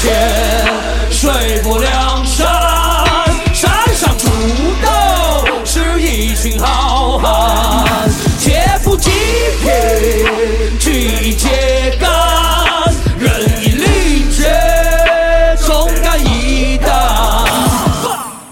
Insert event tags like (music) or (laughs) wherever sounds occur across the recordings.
说从前水泊梁山，山上出斗是一群好汉，切腹济贫去揭竿，仁义礼节忠肝义胆。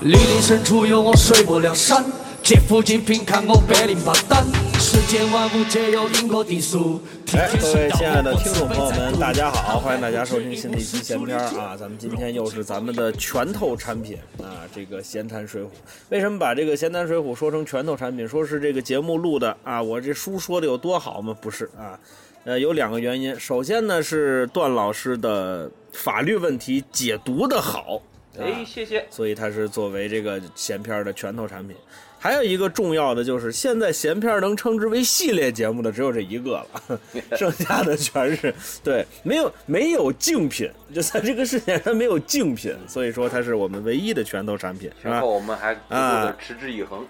莅临深处有我水泊梁山，劫富济贫看我百灵八胆。世间万物皆有因果定数。哎，各位亲爱的听众朋友们，大家好，欢迎大家收听新的一期闲篇儿啊！咱们今天又是咱们的拳头产品啊，这个闲谈水浒。为什么把这个闲谈水浒说成拳头产品？说是这个节目录的啊，我这书说的有多好吗？不是啊，呃，有两个原因。首先呢是段老师的法律问题解读的好，哎，谢谢。所以它是作为这个闲篇儿的拳头产品。还有一个重要的就是，现在闲片能称之为系列节目的只有这一个了，(laughs) 剩下的全是对，没有没有竞品，就在这个世界上没有竞品，所以说它是我们唯一的拳头产品，(laughs) 是吧然后？我们还啊持之以恒。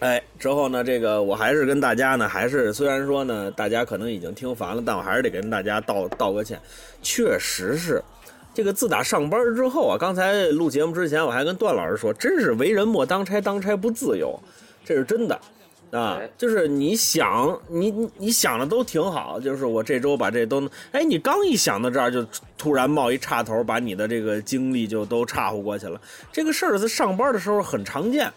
哎，之后呢，这个我还是跟大家呢，还是虽然说呢，大家可能已经听烦了，但我还是得跟大家道道个歉，确实是。这个自打上班之后啊，刚才录节目之前，我还跟段老师说，真是为人莫当差，当差不自由，这是真的，啊哎，就是你想，你你你想的都挺好，就是我这周把这都，哎，你刚一想到这儿，就突然冒一岔头，把你的这个精力就都岔乎过去了。这个事儿在上班的时候很常见，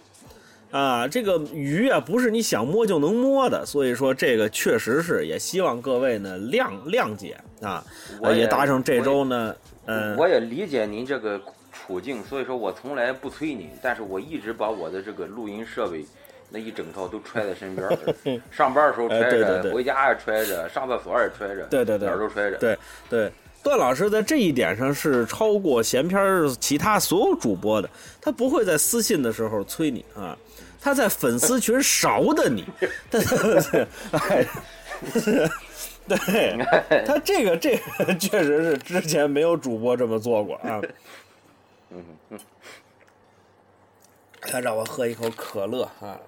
啊，这个鱼啊不是你想摸就能摸的，所以说这个确实是，也希望各位呢谅谅解啊，也也搭上这周呢，嗯、我也理解您这个处境，所以说我从来不催您，但是我一直把我的这个录音设备那一整套都揣在身边，(laughs) 上班的时候揣哎对对着，对回家也揣着，上厕所也揣着，对对对哪儿都揣着。对对，段老师在这一点上是超过闲篇儿其他所有主播的，他不会在私信的时候催你啊，他在粉丝群勺的你，(laughs) 哎。(laughs) 对他这个这个确实是之前没有主播这么做过啊。嗯嗯，他让我喝一口可乐啊。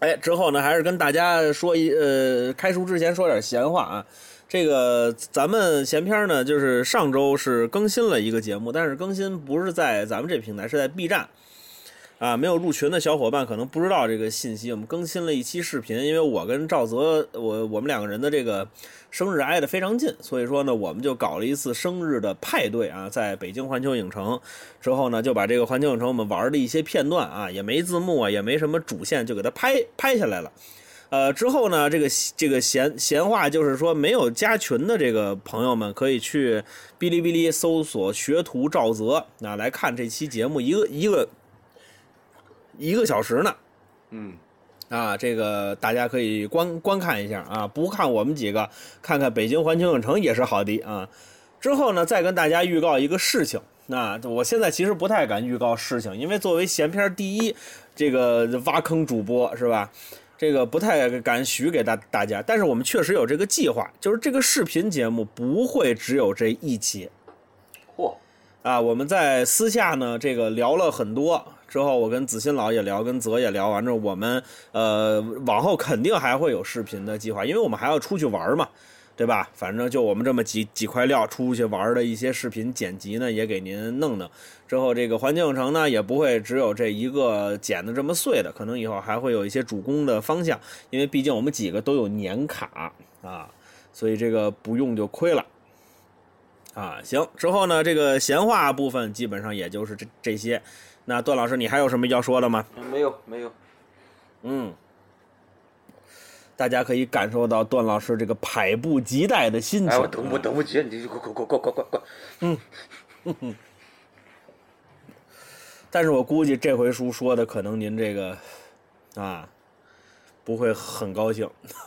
哎，之后呢，还是跟大家说一呃，开书之前说点闲话啊。这个咱们闲篇呢，就是上周是更新了一个节目，但是更新不是在咱们这平台，是在 B 站。啊，没有入群的小伙伴可能不知道这个信息。我们更新了一期视频，因为我跟赵泽，我我们两个人的这个生日挨得非常近，所以说呢，我们就搞了一次生日的派对啊，在北京环球影城。之后呢，就把这个环球影城我们玩的一些片段啊，也没字幕啊，也没什么主线，就给它拍拍下来了。呃，之后呢，这个这个闲闲话就是说，没有加群的这个朋友们可以去哔哩哔哩搜索“学徒赵泽”啊，来看这期节目，一个一个一个小时呢。嗯，啊，这个大家可以观观看一下啊，不看我们几个，看看北京环球影城也是好的啊。之后呢，再跟大家预告一个事情。那我现在其实不太敢预告事情，因为作为闲篇第一这个挖坑主播是吧？这个不太敢许给大大家，但是我们确实有这个计划，就是这个视频节目不会只有这一期，嚯，啊，我们在私下呢，这个聊了很多。之后我跟子欣老也聊，跟泽也聊完之后，我们呃往后肯定还会有视频的计划，因为我们还要出去玩嘛，对吧？反正就我们这么几几块料，出去玩的一些视频剪辑呢，也给您弄弄。之后这个环境城呢，也不会只有这一个剪的这么碎的，可能以后还会有一些主攻的方向，因为毕竟我们几个都有年卡啊，所以这个不用就亏了。啊，行，之后呢，这个闲话部分基本上也就是这这些。那段老师，你还有什么要说的吗？没有没有，嗯，大家可以感受到段老师这个迫不及待的心情。哎，我等不等不及，你就快快快快快快快！但是我估计这回书说的可能您这个啊不会很高兴，(laughs)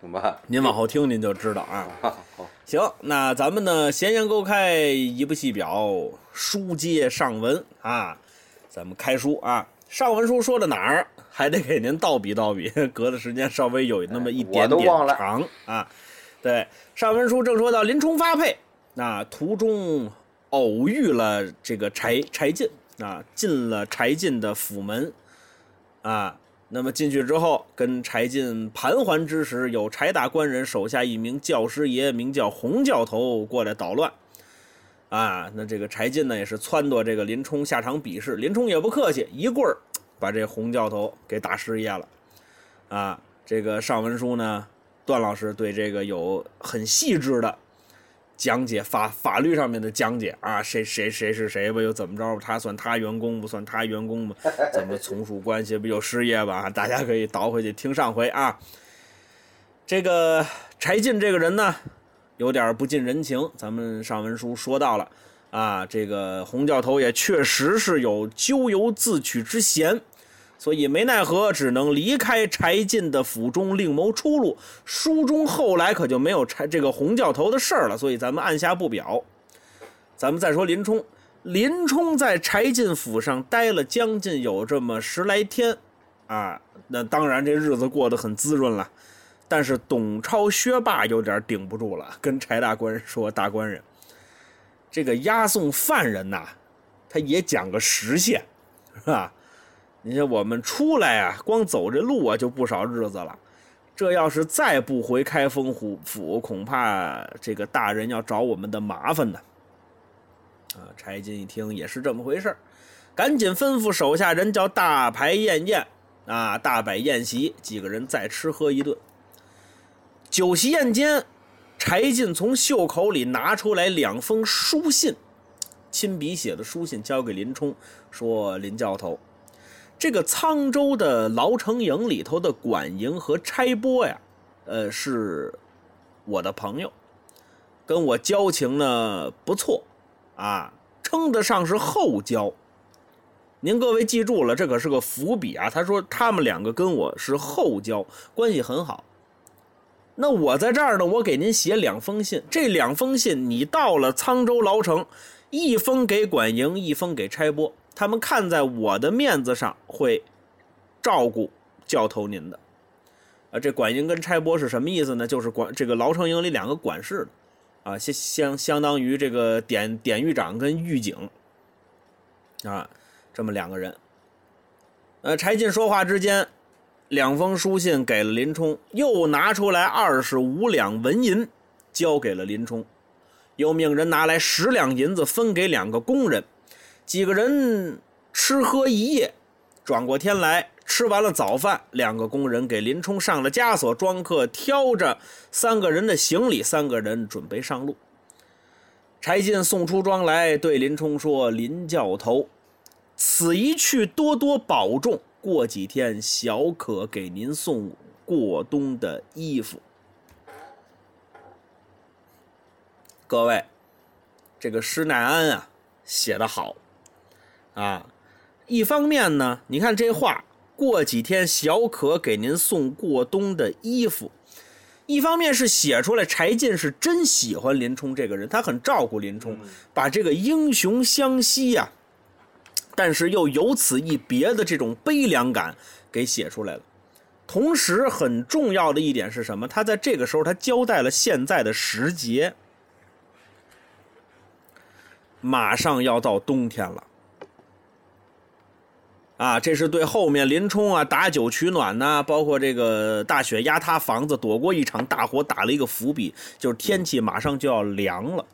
怎么办？您往后听您就知道啊。(laughs) 好，行，那咱们呢，闲言勾开，一部戏表，书接上文啊，咱们开书啊。上文书说到哪儿，还得给您倒比倒比，(laughs) 隔的时间稍微有那么一点点长啊。对，上文书正说到林冲发配，那途中偶遇了这个柴柴进啊，进了柴进的府门啊。那么进去之后，跟柴进盘桓之时，有柴大官人手下一名教师爷，名叫洪教头过来捣乱。啊，那这个柴进呢，也是撺掇这个林冲下场比试。林冲也不客气，一棍儿把这洪教头给打失业了。啊，这个上文书呢，段老师对这个有很细致的讲解，法法律上面的讲解啊，谁谁谁是谁吧，又怎么着？他算他员工不算他员工吧？怎么从属关系不就失业吧？大家可以倒回去听上回啊。这个柴进这个人呢？有点不近人情，咱们上文书说到了，啊，这个洪教头也确实是有咎由自取之嫌，所以没奈何，只能离开柴进的府中，另谋出路。书中后来可就没有柴这个洪教头的事儿了，所以咱们按下不表。咱们再说林冲，林冲在柴进府上待了将近有这么十来天，啊，那当然这日子过得很滋润了。但是董超、薛霸有点顶不住了，跟柴大官说：“大官人，这个押送犯人呐，他也讲个时限，是吧？你看我们出来啊，光走这路啊就不少日子了。这要是再不回开封府府，恐怕这个大人要找我们的麻烦呢。”啊，柴进一听也是这么回事赶紧吩咐手下人叫大排宴宴啊，大摆宴席，几个人再吃喝一顿。酒席宴间，柴进从袖口里拿出来两封书信，亲笔写的书信交给林冲，说：“林教头，这个沧州的牢城营里头的管营和差拨呀，呃，是我的朋友，跟我交情呢不错，啊，称得上是厚交。您各位记住了，这可是个伏笔啊。他说他们两个跟我是厚交，关系很好。”那我在这儿呢，我给您写两封信。这两封信，你到了沧州牢城，一封给管营，一封给差拨。他们看在我的面子上，会照顾教头您的。啊，这管营跟差拨是什么意思呢？就是管这个牢城营里两个管事的，啊，相相相当于这个典典狱长跟狱警，啊，这么两个人。呃，柴进说话之间。两封书信给了林冲，又拿出来二十五两纹银，交给了林冲，又命人拿来十两银子分给两个工人。几个人吃喝一夜，转过天来，吃完了早饭，两个工人给林冲上了枷锁，庄客挑着三个人的行李，三个人准备上路。柴进送出庄来，对林冲说：“林教头，此一去，多多保重。”过几天，小可给您送过冬的衣服。各位，这个施耐庵啊，写的好啊。一方面呢，你看这话，过几天小可给您送过冬的衣服。一方面是写出来，柴进是真喜欢林冲这个人，他很照顾林冲，把这个英雄相惜呀。但是又有此一别的这种悲凉感给写出来了。同时，很重要的一点是什么？他在这个时候，他交代了现在的时节，马上要到冬天了。啊，这是对后面林冲啊打酒取暖呐，包括这个大雪压塌房子，躲过一场大火，打了一个伏笔，就是天气马上就要凉了。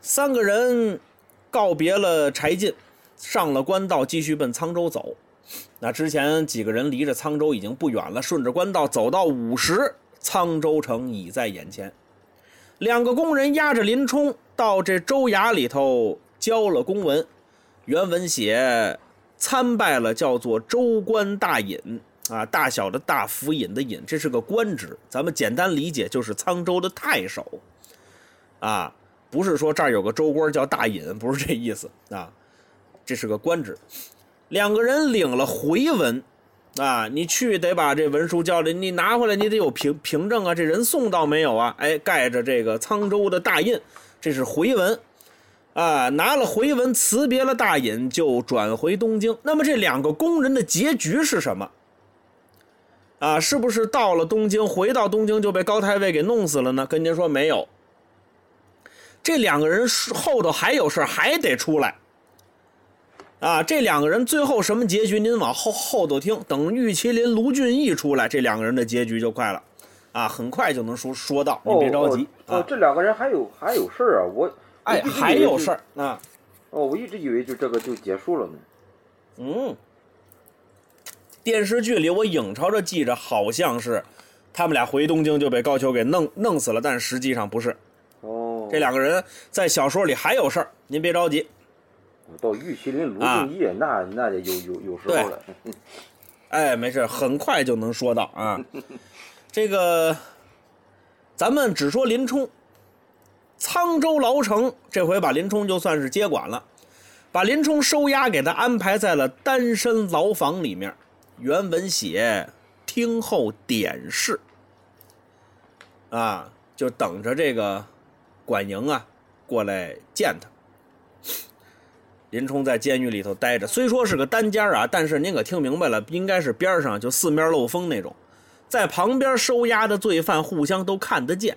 三个人。告别了柴进，上了官道，继续奔沧州走。那之前几个人离着沧州已经不远了，顺着官道走到午时，沧州城已在眼前。两个工人押着林冲到这州衙里头交了公文，原文写参拜了叫做州官大尹啊，大小的大府尹的尹，这是个官职，咱们简单理解就是沧州的太守啊。不是说这儿有个州官叫大尹，不是这意思啊，这是个官职。两个人领了回文，啊，你去得把这文书交来，你拿回来你得有凭凭证啊，这人送到没有啊？哎，盖着这个沧州的大印，这是回文，啊，拿了回文辞别了大尹，就转回东京。那么这两个工人的结局是什么？啊，是不是到了东京，回到东京就被高太尉给弄死了呢？跟您说没有。这两个人后头还有事还得出来，啊，这两个人最后什么结局？您往后后头听，等玉麒麟、卢俊义出来，这两个人的结局就快了，啊，很快就能说说到，您别着急哦，啊。这两个人还有还有事儿啊！我哎，还有事。儿啊，哦，我一直以为就这个就结束了呢。嗯，电视剧里我影朝着记着好像是他们俩回东京就被高俅给弄弄死了，但实际上不是。哦，这两个人在小说里还有事儿，您别着急。到玉麒麟、卢啊俊义，那那得有有有时候了。哎，没事，很快就能说到啊。(laughs) 这个，咱们只说林冲，沧州牢城这回把林冲就算是接管了，把林冲收押，给他安排在了单身牢房里面。原文写听候点视，啊，就等着这个管营啊过来见他。(coughs) 林冲在监狱里头待着，虽说是个单间啊，但是您可听明白了，应该是边上就四面漏风那种，在旁边收押的罪犯互相都看得见。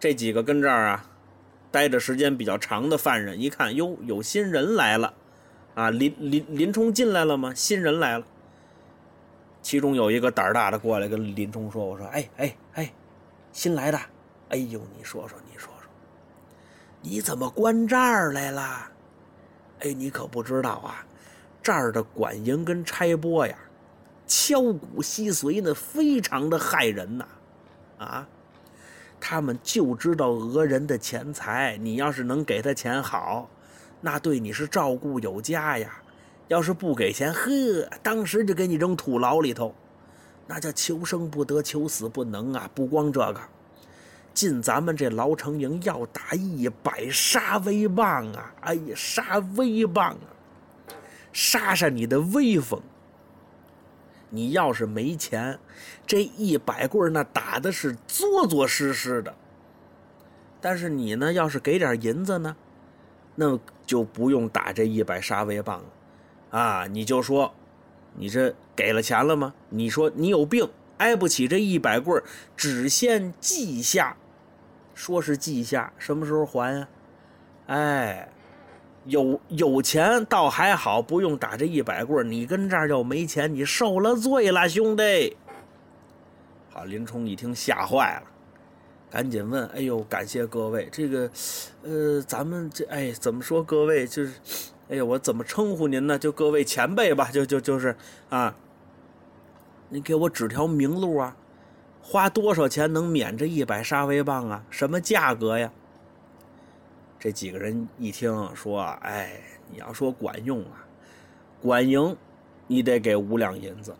这几个跟这儿啊待着时间比较长的犯人，一看哟，有新人来了，啊，林林林冲进来了吗？新人来了。其中有一个胆儿大的过来跟林冲说：“我说，哎哎哎，新来的，哎呦，你说说，你说说。”你怎么关这儿来了？哎，你可不知道啊，这儿的管营跟差拨呀，敲骨吸髓呢，非常的害人呐！啊，他们就知道讹人的钱财。你要是能给他钱好，那对你是照顾有加呀。要是不给钱，呵，当时就给你扔土牢里头，那叫求生不得，求死不能啊！不光这个。进咱们这牢城营要打一百杀威棒啊！哎呀，杀威棒啊！杀杀你的威风！你要是没钱，这一百棍那打的是作作实实的。但是你呢，要是给点银子呢，那就不用打这一百杀威棒了。啊，你就说，你这给了钱了吗？你说你有病，挨不起这一百棍只限记下。说是记下，什么时候还呀、哎，有有钱倒还好，不用打这一百棍你跟这儿要没钱，你受了罪了，兄弟。好，林冲一听吓坏了，赶紧问：“哎呦，感谢各位，这个，呃，咱们这哎怎么说？各位就是，哎呀，我怎么称呼您呢？就各位前辈吧，就就就是啊，你给我指条明路啊。”花多少钱能免这一百杀威棒啊？什么价格呀？这几个人一听说，哎，你要说管用啊，管营你得给五两银子，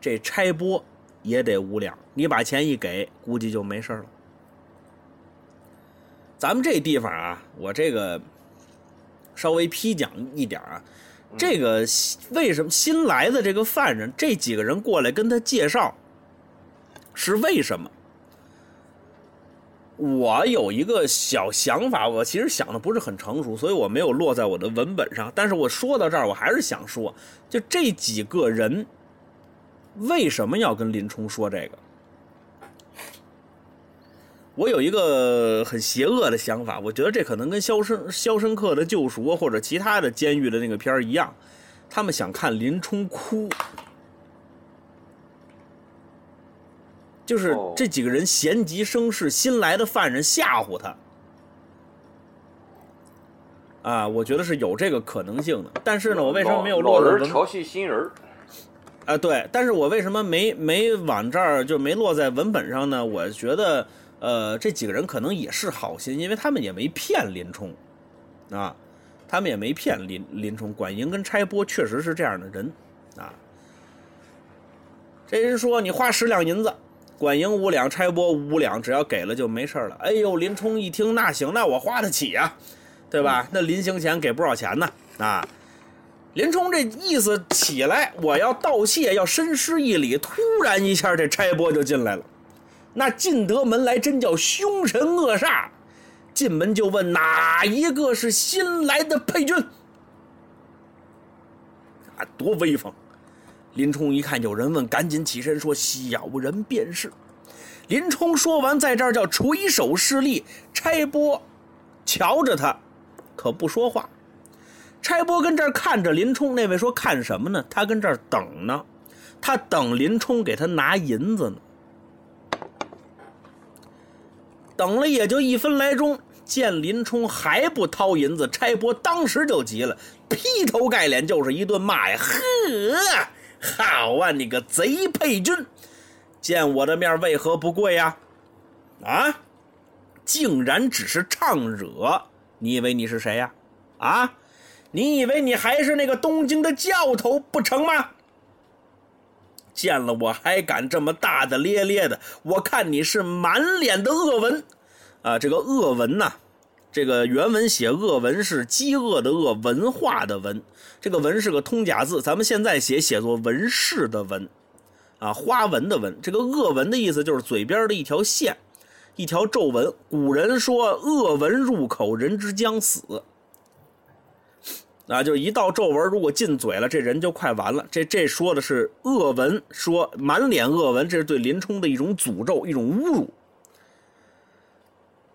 这拆拨也得五两，你把钱一给，估计就没事了。咱们这地方啊，我这个稍微批讲一点啊，这个为什么新来的这个犯人，这几个人过来跟他介绍。是为什么？我有一个小想法，我其实想的不是很成熟，所以我没有落在我的文本上。但是我说到这儿，我还是想说，就这几个人为什么要跟林冲说这个？我有一个很邪恶的想法，我觉得这可能跟《肖申肖申克的救赎》或者其他的监狱的那个片儿一样，他们想看林冲哭。就是这几个人闲极生事，新来的犯人吓唬他，啊，我觉得是有这个可能性的。但是呢，我为什么没有落人？调戏新人啊，对，但是我为什么没没往这儿就没落在文本上呢？我觉得，呃，这几个人可能也是好心，因为他们也没骗林冲，啊，他们也没骗林林冲。管营跟差拨确实是这样的人，啊，这人说你花十两银子。管营五两，差拨五两，只要给了就没事了。哎呦，林冲一听，那行，那我花得起呀、啊，对吧？那临行前给不少钱呢啊！林冲这意思起来，我要道谢，要深施一礼。突然一下，这差拨就进来了。那进得门来，真叫凶神恶煞。进门就问哪一个是新来的配军？啊，多威风！林冲一看有人问，赶紧起身说：“小人便是。”林冲说完，在这儿叫垂手施礼。差拨瞧着他，可不说话。差拨跟这儿看着林冲，那位说看什么呢？他跟这儿等呢，他等林冲给他拿银子呢。等了也就一分来钟，见林冲还不掏银子，差拨当时就急了，劈头盖脸就是一顿骂呀！呵，好啊，你个贼配军，见我的面为何不跪呀？啊，竟然只是唱惹，你以为你是谁呀？啊，你以为你还是那个东京的教头不成吗？见了我还敢这么大大咧咧的，我看你是满脸的恶纹，啊，这个恶纹呐，这个原文写恶纹是饥饿的饿，文化的文，这个文是个通假字，咱们现在写写作文饰的文，啊，花纹的纹，这个恶纹的意思就是嘴边的一条线，一条皱纹。古人说恶纹入口，人之将死。啊，就一道皱纹，如果进嘴了，这人就快完了。这这说的是恶文，说满脸恶文，这是对林冲的一种诅咒，一种侮辱。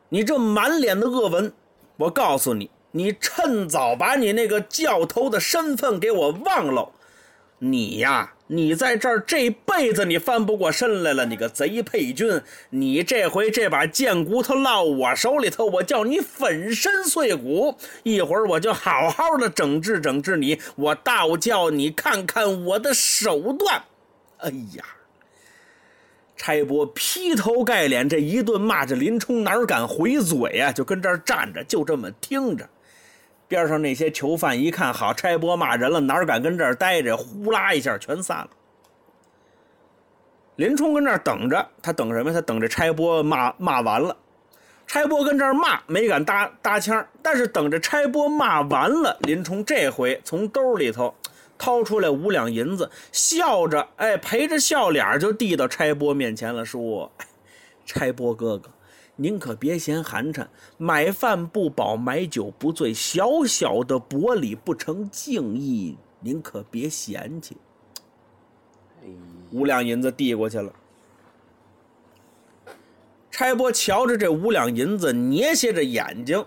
你这满脸的恶文，我告诉你，你趁早把你那个教头的身份给我忘了。你呀，你在这儿这辈子你翻不过身来了，你个贼配军！你这回这把贱骨头落我手里头，我叫你粉身碎骨。一会儿我就好好的整治整治你，我倒叫你看看我的手段。哎呀，差拨劈头盖脸这一顿骂，这林冲哪敢回嘴呀？就跟这儿站着，就这么听着。边上那些囚犯一看，好，差拨骂人了，哪敢跟这儿待着？呼啦一下全散了。林冲跟这儿等着，他等什么？他等着差拨骂骂完了。差拨跟这儿骂，没敢搭搭腔。但是等着差拨骂完了，林冲这回从兜里头掏出来五两银子，笑着，哎，陪着笑脸就递到差拨面前了，说：“差拨哥哥。”您可别嫌寒碜，买饭不饱，买酒不醉，小小的薄礼不成敬意，您可别嫌弃。五两银子递过去了，差拨瞧着这五两银子，捏斜着眼睛，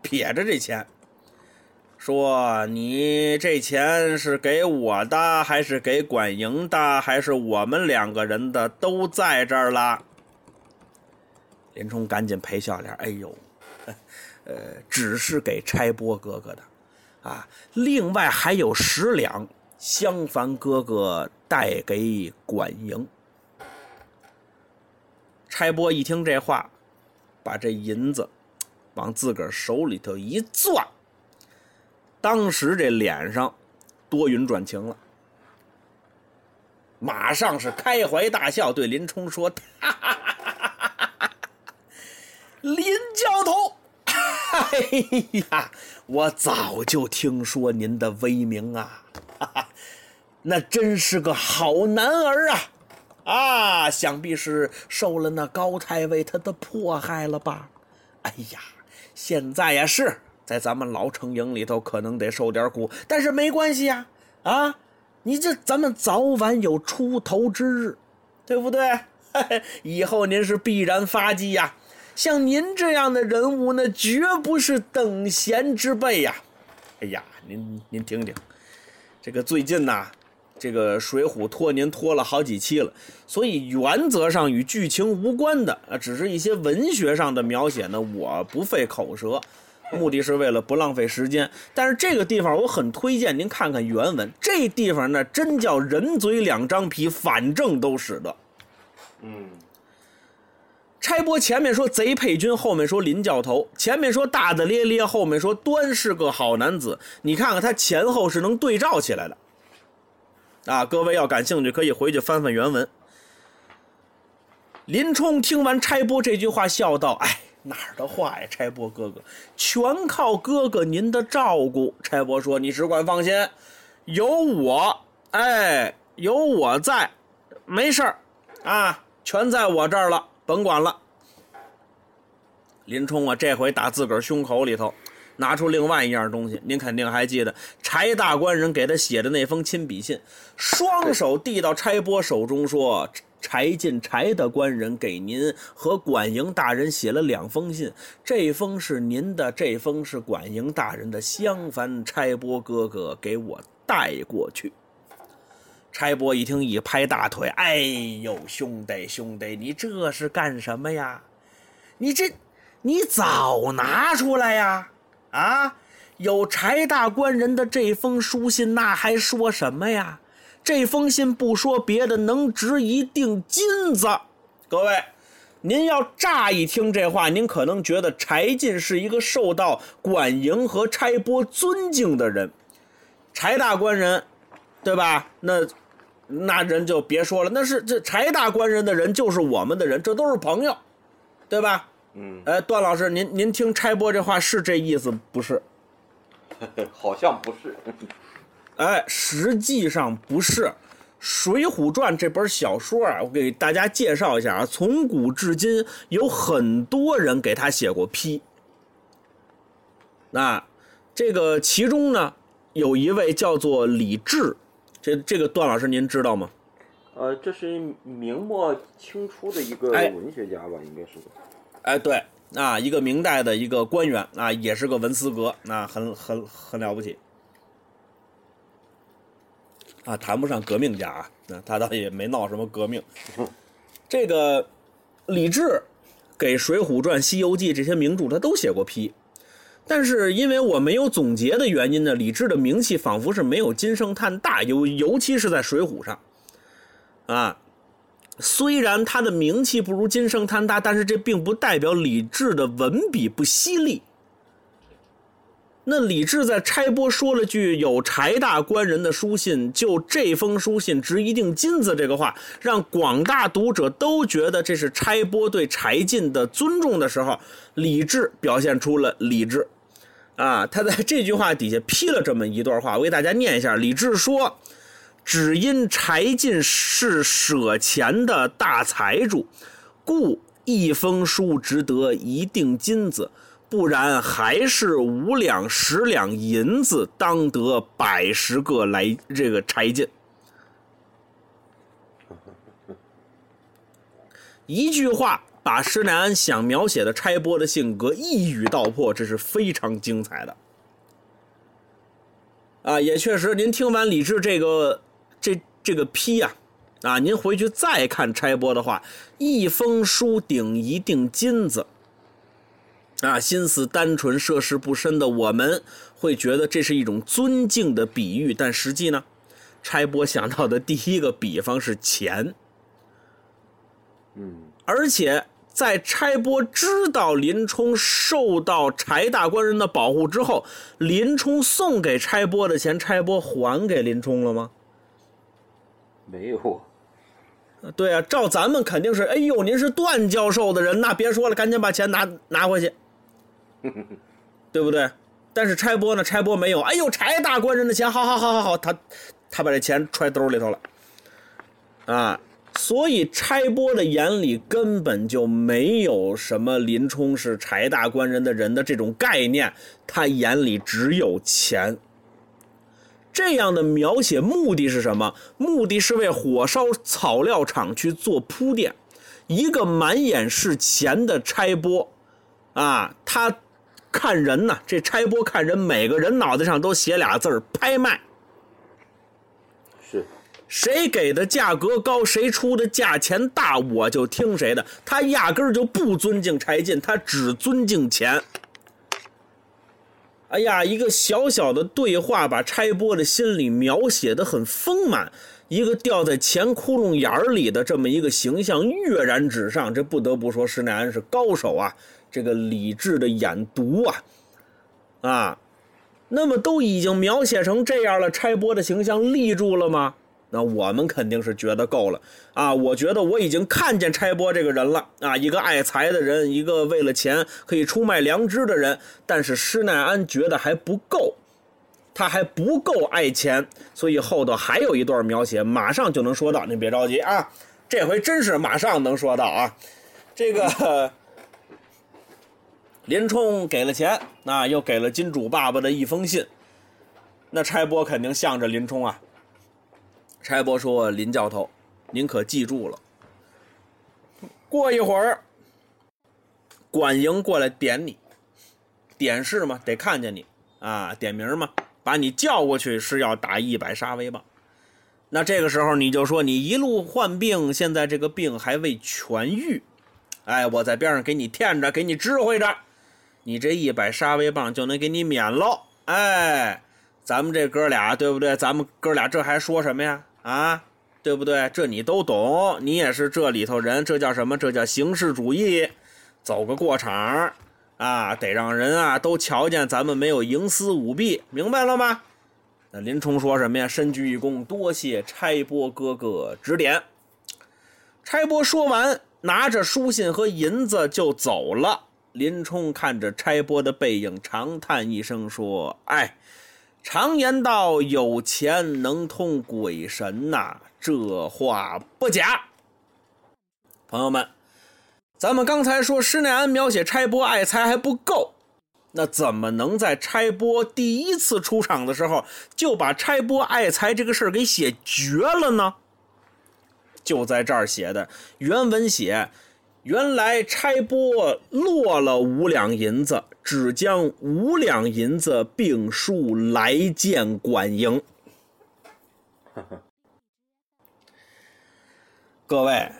撇着这钱，说：“你这钱是给我的，还是给管营的，还是我们两个人的？都在这儿了。”林冲赶紧赔笑脸，哎呦，(laughs) 呃，只是给差拨哥哥的，啊，另外还有十两，襄樊哥哥带给管营。差拨一听这话，把这银子往自个儿手里头一攥，当时这脸上多云转晴了，马上是开怀大笑，对林冲说：“哈哈哈！”林教头，哎呀，我早就听说您的威名啊，哈哈，那真是个好男儿啊，啊，想必是受了那高太尉他的迫害了吧？哎呀，现在呀是在咱们老城营里头，可能得受点苦，但是没关系呀，啊，你这咱们早晚有出头之日，对不对？(laughs) 以后您是必然发迹呀。像您这样的人物，那绝不是等闲之辈呀！哎呀，您您听听，这个最近呐，这个《水浒》拖您拖了好几期了，所以原则上与剧情无关的啊，只是一些文学上的描写呢，我不费口舌，目的是为了不浪费时间。但是这个地方我很推荐您看看原文，这地方呢，真叫人嘴两张皮，反正都使得。嗯。差拨前面说贼配军，后面说林教头，前面说大大咧咧，后面说端是个好男子。你看看他前后是能对照起来的。啊，各位要感兴趣，可以回去翻翻原文。林冲听完差拨这句话，笑道：“哎，哪儿的话呀，差拨哥哥，全靠哥哥您的照顾。”差拨说：“你只管放心，有我，哎，有我在，没事儿，啊，全在我这儿了。”甭管了，林冲啊，这回打自个儿胸口里头，拿出另外一样东西，您肯定还记得柴大官人给他写的那封亲笔信，双手递到差拨手中说：“柴进柴大官人给您和管营大人写了两封信，这封是您的，这封是管营大人的，相烦差拨哥哥给我带过去。”差拨一听，一拍大腿：“哎呦，兄弟兄弟，你这是干什么呀？你这，你早拿出来呀！”啊，有柴大官人的这封书信，那还说什么呀？这封信不说别的，能值一锭金子。各位，您要乍一听这话，您可能觉得柴进是一个受到管营和差拨尊敬的人。柴大官人，对吧？那那人就别说了，那是这柴大官人的人就是我们的人，这都是朋友，对吧？嗯，哎，段老师，您您听拆播这话是这意思不是？(laughs) 好像不是。哎，实际上不是，《水浒传》这本小说啊，我给大家介绍一下啊，从古至今有很多人给他写过批。那这个其中呢，有一位叫做李治，这这个段老师您知道吗？呃，这是明末清初的一个哎文学家吧，应该是。哎，对，啊，一个明代的一个官员啊，也是个文思阁，那很很很了不起。啊，谈不上革命家啊，那他倒也没闹什么革命。这个李治给《水浒传》《西游记》这些名著他都写过批，但是因为我没有总结的原因呢，李治的名气仿佛是没有金圣叹大，尤尤其是在《水浒》上，啊。虽然他的名气不如金圣叹大，但是这并不代表李治的文笔不犀利。那李治在拆播说了句“有柴大官人的书信，就这封书信值一锭金子”这个话，让广大读者都觉得这是拆播对柴进的尊重的时候，李治表现出了理智。啊，他在这句话底下批了这么一段话，我给大家念一下。李治说。只因柴进是舍钱的大财主，故一封书值得一锭金子，不然还是五两十两银子，当得百十个来这个柴进。一句话把施耐庵想描写的差拨的性格一语道破，这是非常精彩的。啊，也确实，您听完李治这个。这这个批呀，啊，您回去再看差拨的话，一封书顶一锭金子，啊，心思单纯、涉世不深的我们会觉得这是一种尊敬的比喻，但实际呢，差拨想到的第一个比方是钱，嗯，而且在差拨知道林冲受到柴大官人的保护之后，林冲送给差拨的钱，差拨还给林冲了吗？没有，对啊，照咱们肯定是，哎呦，您是段教授的人，那别说了，赶紧把钱拿拿回去，(laughs) 对不对？但是差拨呢，差拨没有，哎呦，柴大官人的钱，好好好好好，他他把这钱揣兜里头了，啊，所以拆拨的眼里根本就没有什么林冲是柴大官人的人的这种概念，他眼里只有钱。这样的描写目的是什么？目的是为火烧草料场去做铺垫。一个满眼是钱的拆拨，啊，他看人呢，这拆拨看人，每个人脑袋上都写俩字儿“拍卖”。谁给的价格高，谁出的价钱大，我就听谁的。他压根儿就不尊敬柴进，他只尊敬钱。哎呀，一个小小的对话，把差波的心里描写的很丰满。一个掉在钱窟窿眼儿里的这么一个形象跃然纸上，这不得不说施耐庵是高手啊！这个理智的眼毒啊，啊，那么都已经描写成这样了，差拨的形象立住了吗？那我们肯定是觉得够了啊！我觉得我已经看见差拨这个人了啊，一个爱财的人，一个为了钱可以出卖良知的人。但是施耐庵觉得还不够，他还不够爱钱，所以后头还有一段描写，马上就能说到。您别着急啊，这回真是马上能说到啊。这个 (laughs) 林冲给了钱，那又给了金主爸爸的一封信。那差拨肯定向着林冲啊。差拨说：“林教头，您可记住了，过一会儿管营过来点你，点是嘛？得看见你啊，点名嘛，把你叫过去是要打一百杀威棒。那这个时候你就说你一路患病，现在这个病还未痊愈，哎，我在边上给你垫着，给你指挥着，你这一百杀威棒就能给你免喽。哎，咱们这哥俩对不对？咱们哥俩这还说什么呀？啊，对不对？这你都懂，你也是这里头人，这叫什么？这叫形式主义，走个过场啊，得让人啊都瞧见咱们没有营私舞弊，明白了吗？那林冲说什么呀？深鞠一躬，多谢差拨哥哥指点。差拨说完，拿着书信和银子就走了。林冲看着差拨的背影，长叹一声，说：“哎，常言道，有钱能通鬼神呐，这话不假。”朋友们，咱们刚才说施耐庵描写拆播爱财还不够。那怎么能在拆播第一次出场的时候就把拆播爱财这个事儿给写绝了呢？就在这儿写的原文写，原来拆播落了五两银子，只将五两银子并书来见管营。(laughs) 各位。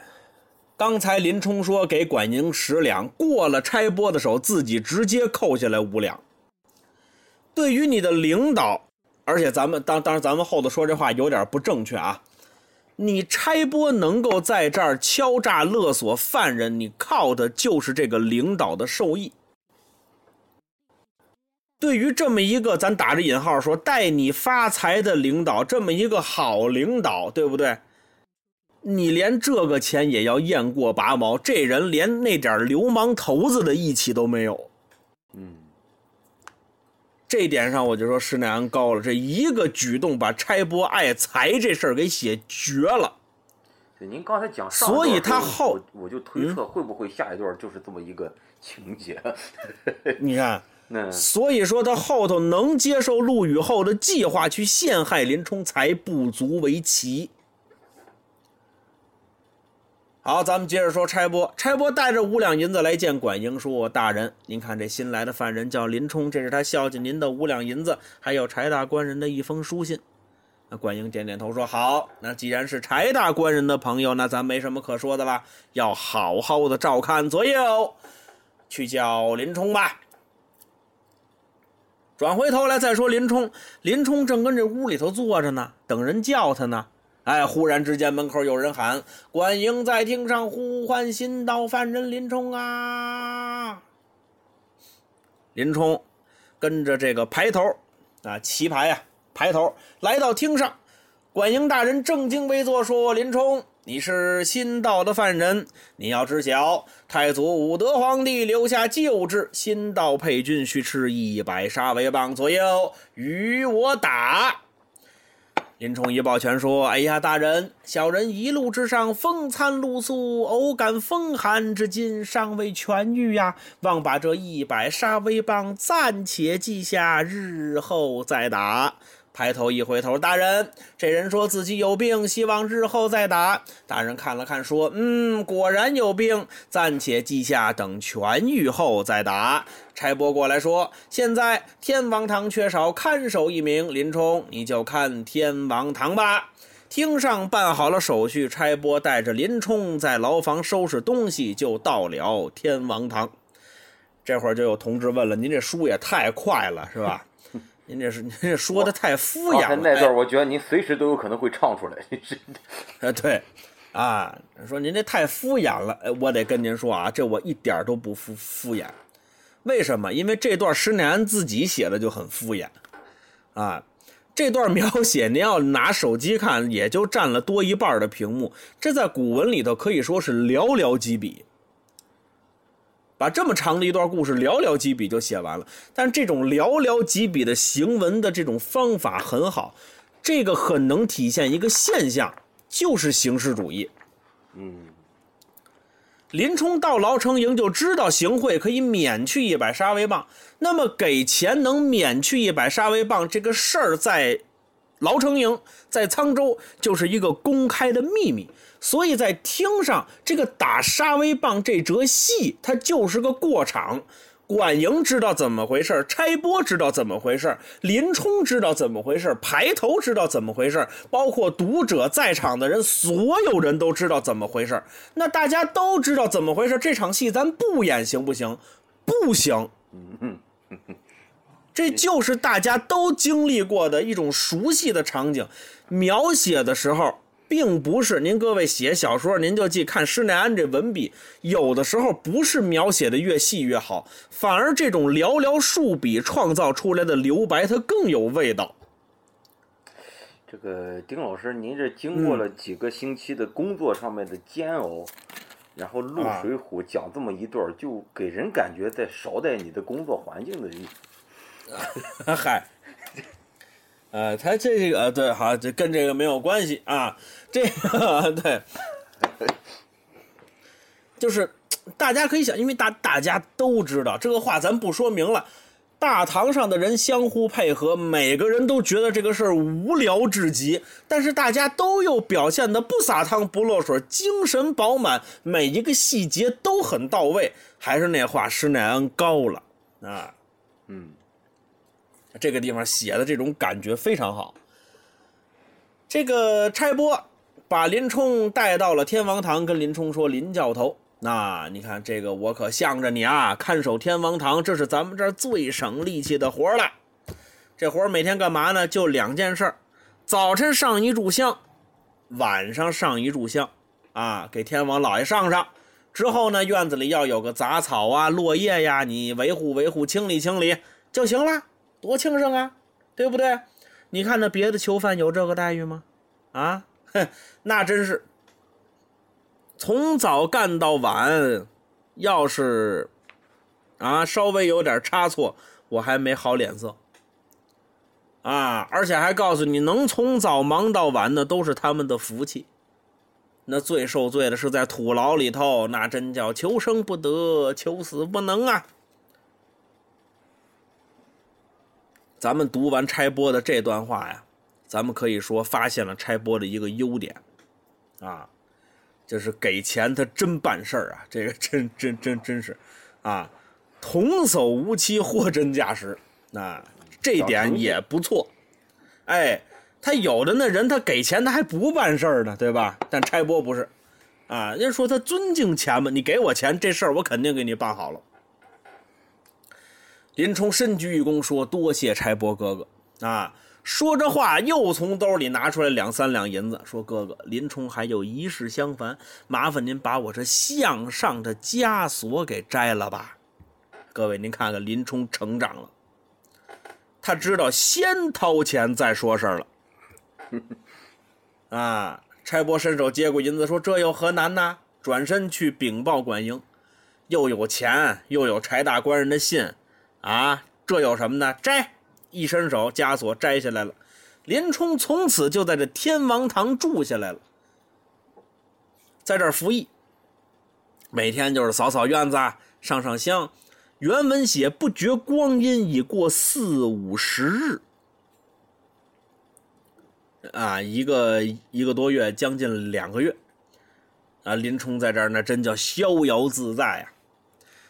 刚才林冲说给管营十两，过了差拨的手，自己直接扣下来五两。对于你的领导，而且咱们当当然咱们后头说这话有点不正确啊。你差拨能够在这儿敲诈勒索犯人，你靠的就是这个领导的授意。对于这么一个咱打着引号说带你发财的领导，这么一个好领导，对不对？你连这个钱也要验过拔毛，这人连那点流氓头子的义气都没有。嗯，这点上我就说施耐庵高了，这一个举动把差拨爱财这事儿给写绝了。对，您刚才讲，所以他后我我就推测会不会下一段就是这么一个情节？(laughs) 你看，所以说他后头能接受陆羽后的计划去陷害林冲，才不足为奇。好，咱们接着说差拨。差拨带着五两银子来见管营，说：“大人，您看这新来的犯人叫林冲，这是他孝敬您的五两银子，还有柴大官人的一封书信。”那管营点点头说：“好，那既然是柴大官人的朋友，那咱没什么可说的了，要好好的照看左右，去叫林冲吧。”转回头来再说林冲，林冲正跟这屋里头坐着呢，等人叫他呢。哎，忽然之间，门口有人喊：“管营在厅上呼唤新到犯人林冲啊！”林冲跟着这个排头啊，棋牌呀，排头来到厅上。管营大人正襟危坐，说：“林冲，你是新到的犯人，你要知晓，太祖武德皇帝留下旧制，新到配军需吃一百杀威棒左右，与我打。”林冲一抱拳说：“哎呀，大人，小人一路之上风餐露宿，偶感风寒至今，尚未痊愈呀，望把这一百杀威棒暂且记下，日后再打。”抬头一回头，大人，这人说自己有病，希望日后再打。大人看了看，说：“嗯，果然有病，暂且记下，等痊愈后再打。”差拨过来说：“现在天王堂缺少看守一名，林冲，你就看天王堂吧。”厅上办好了手续，差拨带着林冲在牢房收拾东西，就到了天王堂。这会儿就有同志问了：“您这书也太快了，是吧？”您这是您这说的太敷衍了。那段我觉得您随时都有可能会唱出来。哎，(laughs) 对，啊，说您这太敷衍了。哎，我得跟您说啊，这我一点都不敷敷衍。为什么？因为这段施耐庵自己写的就很敷衍。啊，这段描写您要拿手机看，也就占了多一半的屏幕。这在古文里头可以说是寥寥几笔。把这么长的一段故事寥寥几笔就写完了，但这种寥寥几笔的行文的这种方法很好，这个很能体现一个现象，就是形式主义。嗯，林冲到牢城营就知道行贿可以免去一百杀威棒，那么给钱能免去一百杀威棒这个事儿，在牢城营，在沧州就是一个公开的秘密，所以在厅上这个打杀威棒这折戏，它就是个过场。管营知道怎么回事，差拨知道怎么回事，林冲知道怎么回事，排头知道怎么回事，包括读者在场的人，所有人都知道怎么回事。那大家都知道怎么回事，这场戏咱不演行不行？不行。这就是大家都经历过的一种熟悉的场景，描写的时候。并不是您各位写小说，您就记看施耐庵这文笔，有的时候不是描写的越细越好，反而这种寥寥数笔创造出来的留白，它更有味道。这个丁老师，您这经过了几个星期的工作上面的煎熬，然后录《水浒》讲这么一段，就给人感觉在捎带你的工作环境的意思。(laughs) 嗨。(laughs) 呃，他这个对，好，这跟这个没有关系啊。这个对，就是大家可以想，因为大大家都知道这个话，咱不说明了。大堂上的人相互配合，每个人都觉得这个事儿无聊至极，但是大家都又表现的不撒汤不落水，精神饱满，每一个细节都很到位。还是那话，施耐庵高了啊，嗯。这个地方写的这种感觉非常好。这个差拨把林冲带到了天王堂，跟林冲说：“林教头，那你看这个，我可向着你啊，看守天王堂，这是咱们这儿最省力气的活了。这活每天干嘛呢？就两件事：早晨上一炷香，晚上上一炷香，啊，给天王老爷上上。之后呢，院子里要有个杂草啊、落叶呀，你维护维护、清理清理就行了。”多轻省啊，对不对？你看那别的囚犯有这个待遇吗？啊，哼，(laughs) 那真是从早干到晚，要是啊稍微有点差错，我还没好脸色啊！而且还告诉你，能从早忙到晚的都是他们的福气。那最受罪的是在土牢里头，那真叫求生不得，求死不能啊！咱们读完拆播的这段话呀，咱们可以说发现了拆播的一个优点，啊，就是给钱他真办事儿啊，这个真真真真是，啊，童叟无欺，货真价实，那这点也不错，哎，他有的那人他给钱他还不办事儿呢，对吧？但拆播不是，啊，人家说他尊敬钱嘛，你给我钱，这事儿我肯定给你办好了。林冲深鞠一躬，说：“多谢差拨哥哥。”啊，说着话，又从兜里拿出来两三两银子，说：“哥哥，林冲还有一事相烦，麻烦您把我这项上的枷锁给摘了吧。”各位，您看看，林冲成长了，他知道先掏钱再说事儿了。(laughs) 啊，差拨伸手接过银子，说：“这有何难呢？”转身去禀报管营，又有钱，又有柴大官人的信。啊，这有什么呢？摘，一伸手，枷锁摘下来了。林冲从此就在这天王堂住下来了，在这儿服役。每天就是扫扫院子，上上香。原文写不觉光阴已过四五十日，啊，一个一个多月，将近两个月。啊，林冲在这儿那真叫逍遥自在啊。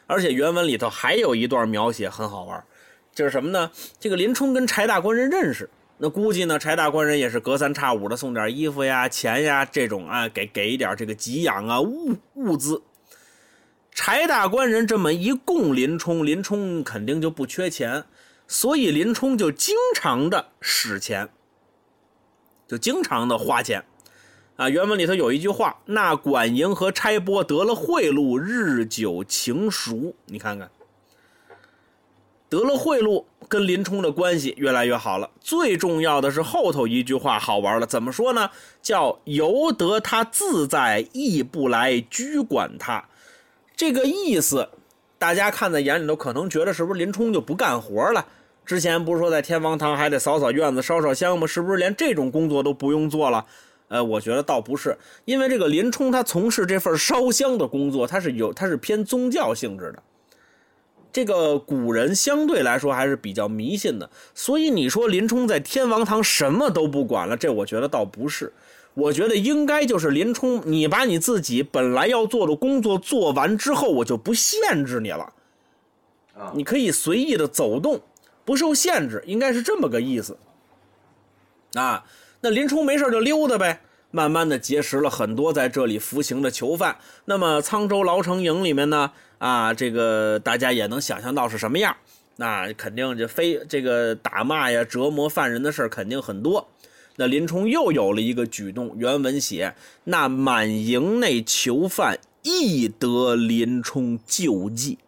而且原文里头还有一段描写很好玩，就是什么呢？这个林冲跟柴大官人认识，那估计呢，柴大官人也是隔三差五的送点衣服呀、钱呀这种啊，给给一点这个给养啊物物资。柴大官人这么一供林冲，林冲肯定就不缺钱，所以林冲就经常的使钱，就经常的花钱。啊，原文里头有一句话：“那管营和差拨得了贿赂，日久情熟。”你看看，得了贿赂，跟林冲的关系越来越好了。最重要的是后头一句话好玩了，怎么说呢？叫“由得他自在，亦不来拘管他”。这个意思，大家看在眼里头，可能觉得是不是林冲就不干活了？之前不是说在天王堂还得扫扫院子、烧烧香吗？是不是连这种工作都不用做了？呃，我觉得倒不是，因为这个林冲他从事这份烧香的工作，他是有他是偏宗教性质的。这个古人相对来说还是比较迷信的，所以你说林冲在天王堂什么都不管了，这我觉得倒不是。我觉得应该就是林冲，你把你自己本来要做的工作做完之后，我就不限制你了，啊，你可以随意的走动，不受限制，应该是这么个意思。啊，那林冲没事就溜达呗，慢慢的结识了很多在这里服刑的囚犯。那么沧州牢城营里面呢，啊，这个大家也能想象到是什么样。那肯定就非这个打骂呀、折磨犯人的事儿肯定很多。那林冲又有了一个举动，原文写：那满营内囚犯亦得林冲救济。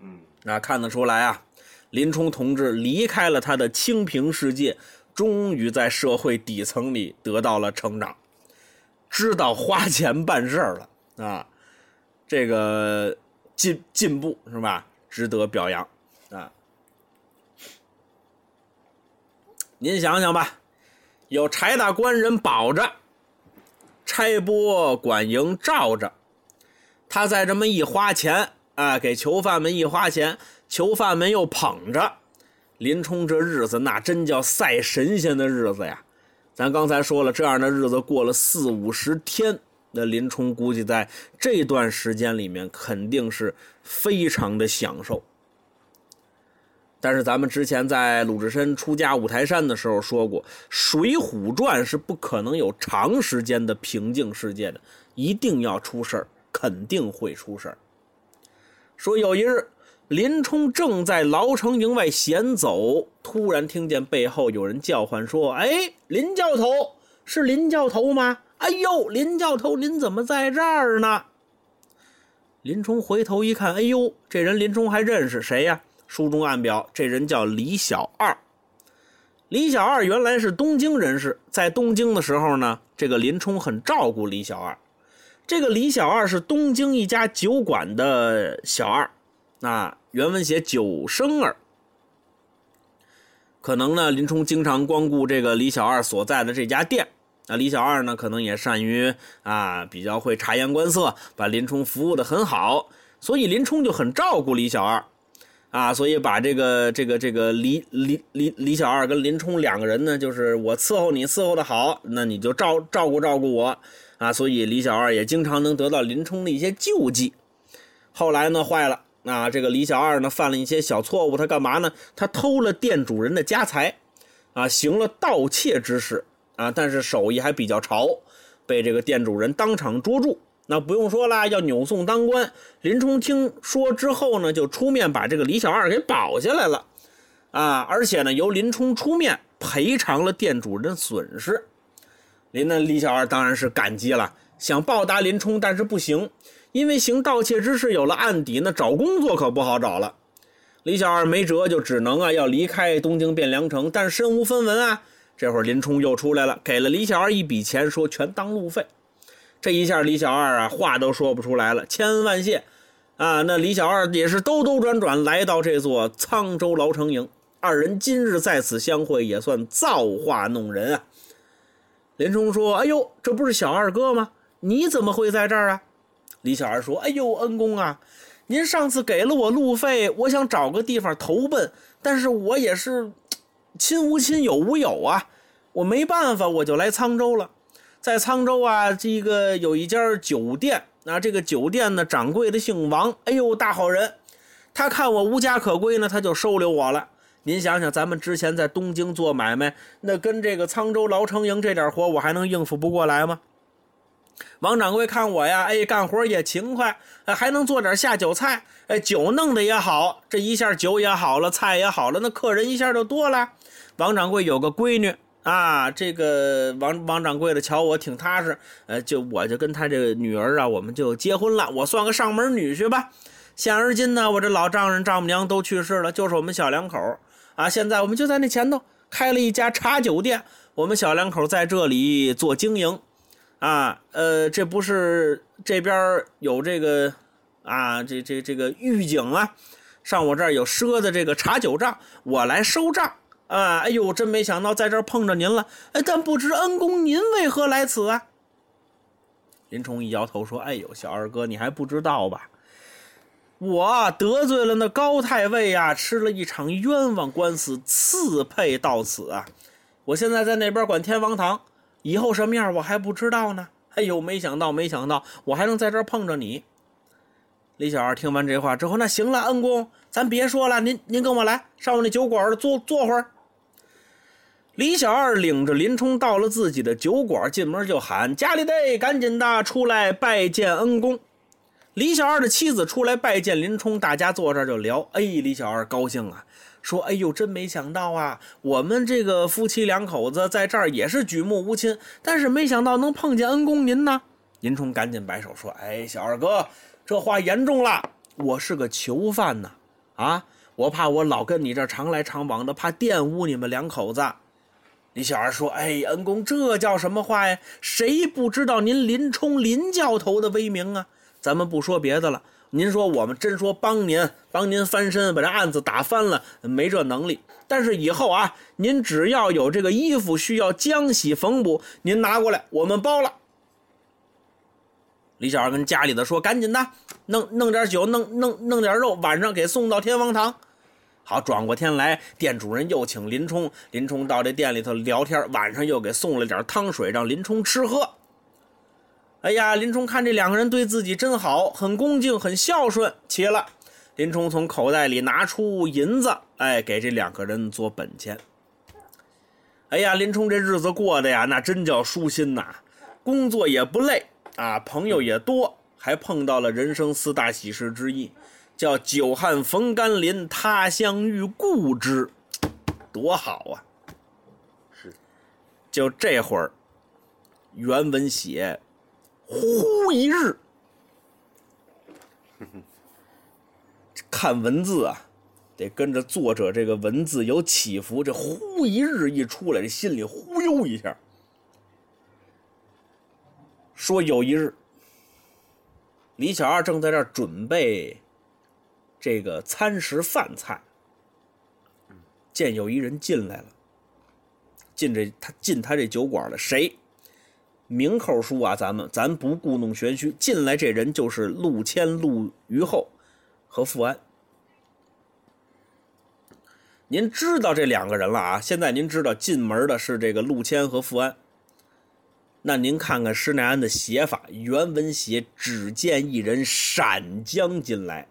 嗯，那看得出来啊，林冲同志离开了他的清平世界，终于在社会底层里得到了成长，知道花钱办事儿了啊，这个进进步是吧？值得表扬啊！您想想吧，有柴大官人保着，差拨管营罩着，他再这么一花钱啊，给囚犯们一花钱，囚犯们又捧着，林冲这日子那真叫赛神仙的日子呀！咱刚才说了，这样的日子过了四五十天，那林冲估计在这段时间里面肯定是非常的享受。但是咱们之前在鲁智深出家五台山的时候说过，《水浒传》是不可能有长时间的平静世界的，一定要出事儿，肯定会出事儿。说有一日，林冲正在牢城营外闲走，突然听见背后有人叫唤说：“哎，林教头，是林教头吗？哎呦，林教头，您怎么在这儿呢？”林冲回头一看，哎呦，这人林冲还认识谁呀？书中暗表，这人叫李小二。李小二原来是东京人士，在东京的时候呢，这个林冲很照顾李小二。这个李小二是东京一家酒馆的小二，啊，原文写九生儿。可能呢，林冲经常光顾这个李小二所在的这家店。那李小二呢，可能也善于啊，比较会察言观色，把林冲服务的很好，所以林冲就很照顾李小二。啊，所以把这个这个这个李李李李小二跟林冲两个人呢，就是我伺候你伺候的好，那你就照照顾照顾我啊。所以李小二也经常能得到林冲的一些救济。后来呢，坏了，那，这个李小二呢犯了一些小错误，他干嘛呢？他偷了店主人的家财，啊，行了盗窃之事啊，但是手艺还比较潮，被这个店主人当场捉住。那不用说了，要扭送当官。林冲听说之后呢，就出面把这个李小二给保下来了，啊，而且呢，由林冲出面赔偿了店主人的损失。林那李小二当然是感激了，想报答林冲，但是不行，因为行盗窃之事有了案底，那找工作可不好找了。李小二没辙，就只能啊要离开东京汴梁城，但身无分文啊。这会儿林冲又出来了，给了李小二一笔钱，说全当路费。这一下，李小二啊，话都说不出来了，千恩万谢，啊，那李小二也是兜兜转转来到这座沧州牢城营，二人今日在此相会，也算造化弄人啊。林冲说：“哎呦，这不是小二哥吗？你怎么会在这儿啊？”李小二说：“哎呦，恩公啊，您上次给了我路费，我想找个地方投奔，但是我也是亲无亲，友无友啊，我没办法，我就来沧州了。”在沧州啊，这个有一家酒店，那这个酒店呢，掌柜的姓王，哎呦，大好人。他看我无家可归呢，他就收留我了。您想想，咱们之前在东京做买卖，那跟这个沧州牢城营这点活，我还能应付不过来吗？王掌柜看我呀，哎，干活也勤快，还能做点下酒菜，哎，酒弄得也好，这一下酒也好了，菜也好了，那客人一下就多了。王掌柜有个闺女。啊，这个王王掌柜的瞧我挺踏实，呃，就我就跟他这个女儿啊，我们就结婚了，我算个上门女婿吧。现而今呢，我这老丈人丈母娘都去世了，就是我们小两口啊。现在我们就在那前头开了一家茶酒店，我们小两口在这里做经营。啊，呃，这不是这边有这个啊，这这这个狱警啊，上我这儿有赊的这个茶酒账，我来收账。啊！哎呦，真没想到在这儿碰着您了。哎，但不知恩公您为何来此啊？林冲一摇头说：“哎呦，小二哥，你还不知道吧？我得罪了那高太尉呀，吃了一场冤枉官司，刺配到此啊！我现在在那边管天王堂，以后什么样我还不知道呢。哎呦，没想到，没想到，我还能在这碰着你。”李小二听完这话之后，那行了，恩公，咱别说了，您您跟我来，上我那酒馆坐坐会儿。李小二领着林冲到了自己的酒馆，进门就喊：“家里的，赶紧的出来拜见恩公。”李小二的妻子出来拜见林冲，大家坐这就聊。哎，李小二高兴啊，说：“哎呦，真没想到啊，我们这个夫妻两口子在这儿也是举目无亲，但是没想到能碰见恩公您呢。”林冲赶紧摆手说：“哎，小二哥，这话严重了，我是个囚犯呢，啊，我怕我老跟你这常来常往的，怕玷污你们两口子。”李小二说：“哎，恩公，这叫什么话呀？谁不知道您林冲林教头的威名啊？咱们不说别的了，您说我们真说帮您帮您翻身，把这案子打翻了，没这能力。但是以后啊，您只要有这个衣服需要浆洗缝补，您拿过来，我们包了。”李小二跟家里的说：“赶紧的，弄弄点酒，弄弄弄点肉，晚上给送到天王堂。”好，转过天来，店主人又请林冲，林冲到这店里头聊天，晚上又给送了点汤水，让林冲吃喝。哎呀，林冲看这两个人对自己真好，很恭敬，很孝顺。齐了，林冲从口袋里拿出银子，哎，给这两个人做本钱。哎呀，林冲这日子过得呀，那真叫舒心呐，工作也不累啊，朋友也多，还碰到了人生四大喜事之一。叫久旱逢甘霖，他乡遇故知，多好啊！是，就这会儿，原文写“忽一日”，看文字啊，得跟着作者这个文字有起伏。这“忽一日”一出来，这心里忽悠一下。说有一日，李小二正在这儿准备。这个餐食饭菜，见有一人进来了，进这他进他这酒馆了。谁？明口说啊，咱们咱不故弄玄虚。进来这人就是陆谦、陆虞后和富安。您知道这两个人了啊？现在您知道进门的是这个陆谦和富安。那您看看施耐庵的写法，原文写只见一人闪将进来。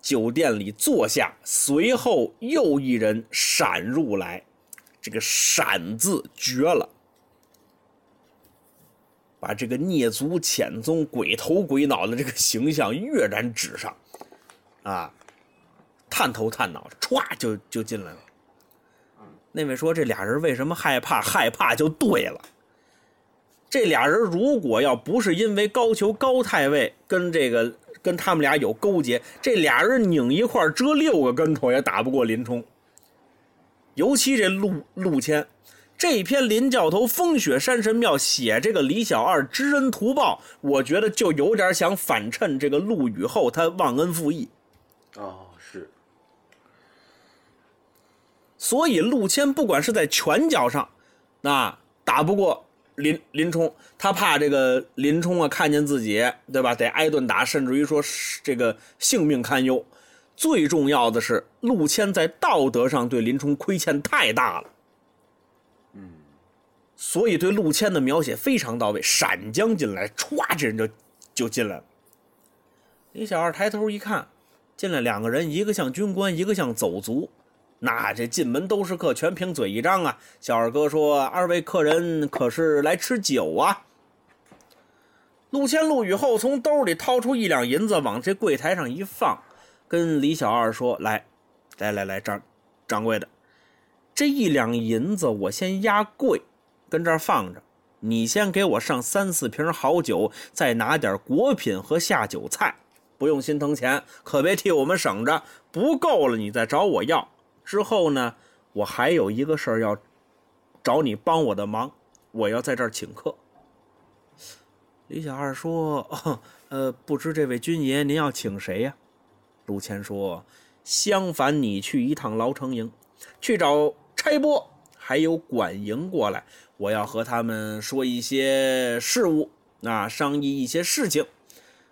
酒店里坐下，随后又一人闪入来，这个“闪”字绝了，把这个蹑足潜踪、鬼头鬼脑的这个形象跃然纸上，啊，探头探脑，歘就就进来了。那位说：“这俩人为什么害怕？害怕就对了。这俩人如果要不是因为高俅高太尉跟这个……”跟他们俩有勾结，这俩人拧一块折六个跟头也打不过林冲。尤其这陆陆谦，这篇林教头风雪山神庙写这个李小二知恩图报，我觉得就有点想反衬这个陆羽后他忘恩负义。哦，是。所以陆谦不管是在拳脚上，那打不过。林林冲，他怕这个林冲啊，看见自己，对吧？得挨顿打，甚至于说这个性命堪忧。最重要的是，陆谦在道德上对林冲亏欠太大了。所以对陆谦的描写非常到位。闪将进来，歘，这人就就进来了。李小二抬头一看，进来两个人，一个像军官，一个像走卒。那这进门都是客，全凭嘴一张啊！小二哥说：“二位客人可是来吃酒啊？”陆谦、陆羽后从兜里掏出一两银子，往这柜台上一放，跟李小二说：“来，来来来，掌掌柜的，这一两银子我先压柜，跟这儿放着。你先给我上三四瓶好酒，再拿点果品和下酒菜，不用心疼钱，可别替我们省着。不够了，你再找我要。”之后呢，我还有一个事儿要找你帮我的忙，我要在这儿请客。李小二说：“呃，不知这位军爷您要请谁呀？”陆谦说：“相反，你去一趟牢城营，去找差拨还有管营过来，我要和他们说一些事务啊，商议一些事情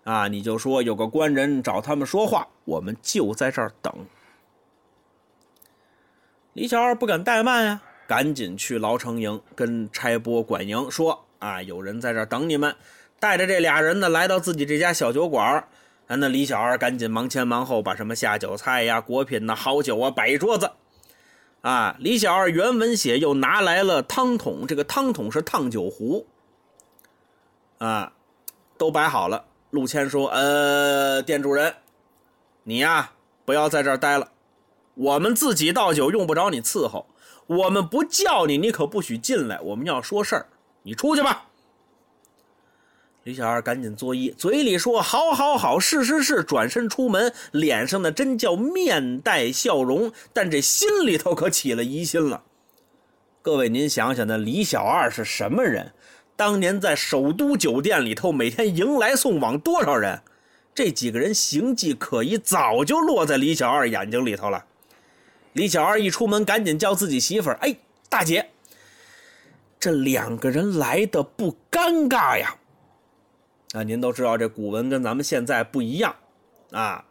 啊。你就说有个官人找他们说话，我们就在这儿等。”李小二不敢怠慢呀，赶紧去牢城营跟差拨管营说：“啊，有人在这儿等你们。”带着这俩人呢，来到自己这家小酒馆啊，那李小二赶紧忙前忙后，把什么下酒菜呀、果品呐、好酒啊摆一桌子。啊，李小二原文写又拿来了汤桶，这个汤桶是烫酒壶。啊，都摆好了。陆谦说：“呃，店主人，你呀，不要在这儿待了。”我们自己倒酒，用不着你伺候。我们不叫你，你可不许进来。我们要说事儿，你出去吧。李小二赶紧作揖，嘴里说：“好，好，好，是，是，是。”转身出门，脸上的真叫面带笑容，但这心里头可起了疑心了。各位，您想想，那李小二是什么人？当年在首都酒店里头，每天迎来送往多少人？这几个人形迹可疑，早就落在李小二眼睛里头了。李小二一出门，赶紧叫自己媳妇儿：“哎，大姐，这两个人来的不尴尬呀？啊，您都知道这古文跟咱们现在不一样啊，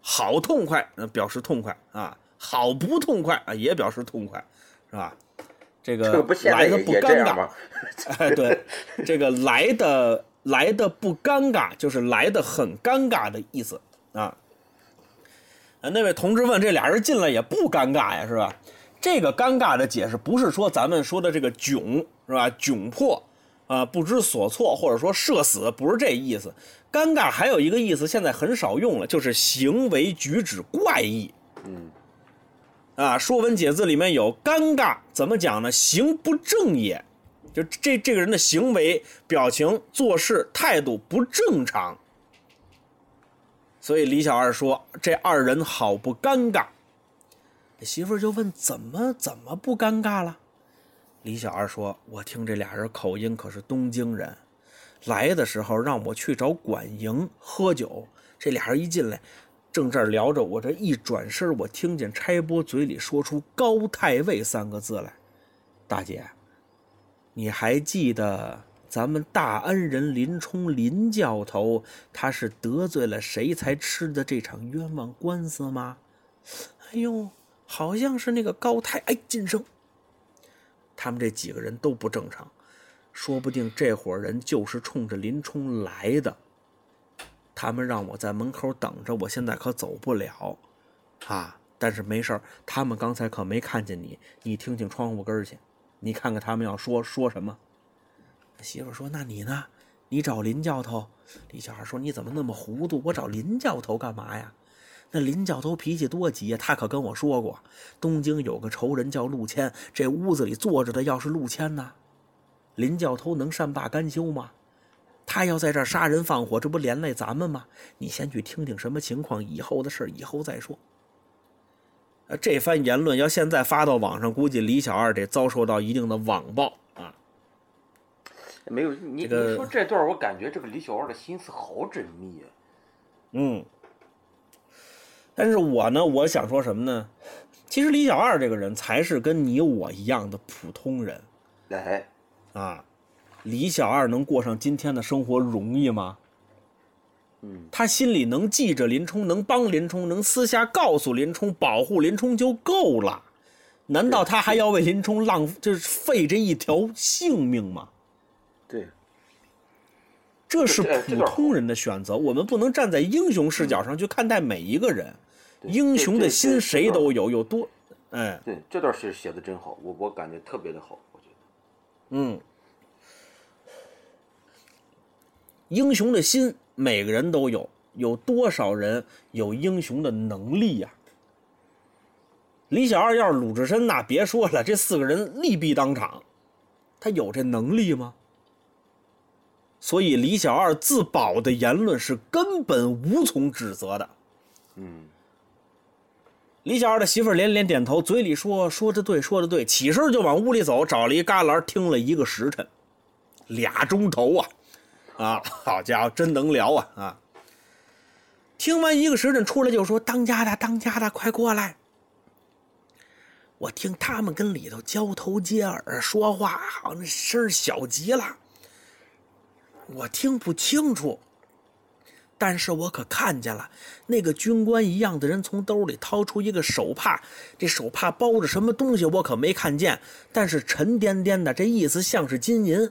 好痛快，那表示痛快啊；好不痛快啊，也表示痛快，是吧？这个来的不尴尬，哎，对，这个来的来的不尴尬，就是来的很尴尬的意思啊。”那位同志问：“这俩人进来也不尴尬呀，是吧？”这个尴尬的解释不是说咱们说的这个窘，是吧？窘迫啊，不知所措，或者说社死，不是这意思。尴尬还有一个意思，现在很少用了，就是行为举止怪异。嗯，啊，《说文解字》里面有“尴尬”，怎么讲呢？行不正也，就这这个人的行为、表情、做事态度不正常。所以李小二说：“这二人好不尴尬。”媳妇儿就问：“怎么怎么不尴尬了？”李小二说：“我听这俩人口音可是东京人，来的时候让我去找管营喝酒。这俩人一进来，正这儿聊着，我这一转身，我听见差拨嘴里说出‘高太尉’三个字来。大姐，你还记得？”咱们大恩人林冲林教头，他是得罪了谁才吃的这场冤枉官司吗？哎呦，好像是那个高太哎，晋升。他们这几个人都不正常，说不定这伙人就是冲着林冲来的。他们让我在门口等着，我现在可走不了啊！但是没事他们刚才可没看见你，你听听窗户根去，你看看他们要说说什么。媳妇说：“那你呢？你找林教头。”李小二说：“你怎么那么糊涂？我找林教头干嘛呀？那林教头脾气多急呀！他可跟我说过，东京有个仇人叫陆谦，这屋子里坐着的要是陆谦呢，林教头能善罢甘休吗？他要在这儿杀人放火，这不连累咱们吗？你先去听听什么情况，以后的事以后再说。”这番言论要现在发到网上，估计李小二得遭受到一定的网暴啊。没有你，你说这段我感觉这个李小二的心思好缜密啊。嗯，但是我呢，我想说什么呢？其实李小二这个人才是跟你我一样的普通人。哎，啊，李小二能过上今天的生活容易吗？嗯，他心里能记着林冲，能帮林冲，能私下告诉林冲，保护林冲就够了。难道他还要为林冲浪就是费这一条性命吗？对，这是普通人的选择，我们不能站在英雄视角上去看待每一个人。英雄的心谁都有，有多，哎，对，这段是写的真好，我我感觉特别的好，我觉得。嗯，英雄的心每个人都有，有多少人有英雄的能力呀？李小二要是鲁智深，那别说了，这四个人力毙当场，他有这能力吗？所以李小二自保的言论是根本无从指责的。嗯，李小二的媳妇连连点头，嘴里说：“说的对，说的对。”起身就往屋里走，找了一旮旯听了一个时辰，俩钟头啊！啊，好家伙，真能聊啊！啊，听完一个时辰出来就说：“当家的，当家的，快过来！”我听他们跟里头交头接耳说话，好像声小极了，我听不清楚。但是我可看见了，那个军官一样的人从兜里掏出一个手帕，这手帕包着什么东西我可没看见，但是沉甸甸的，这意思像是金银。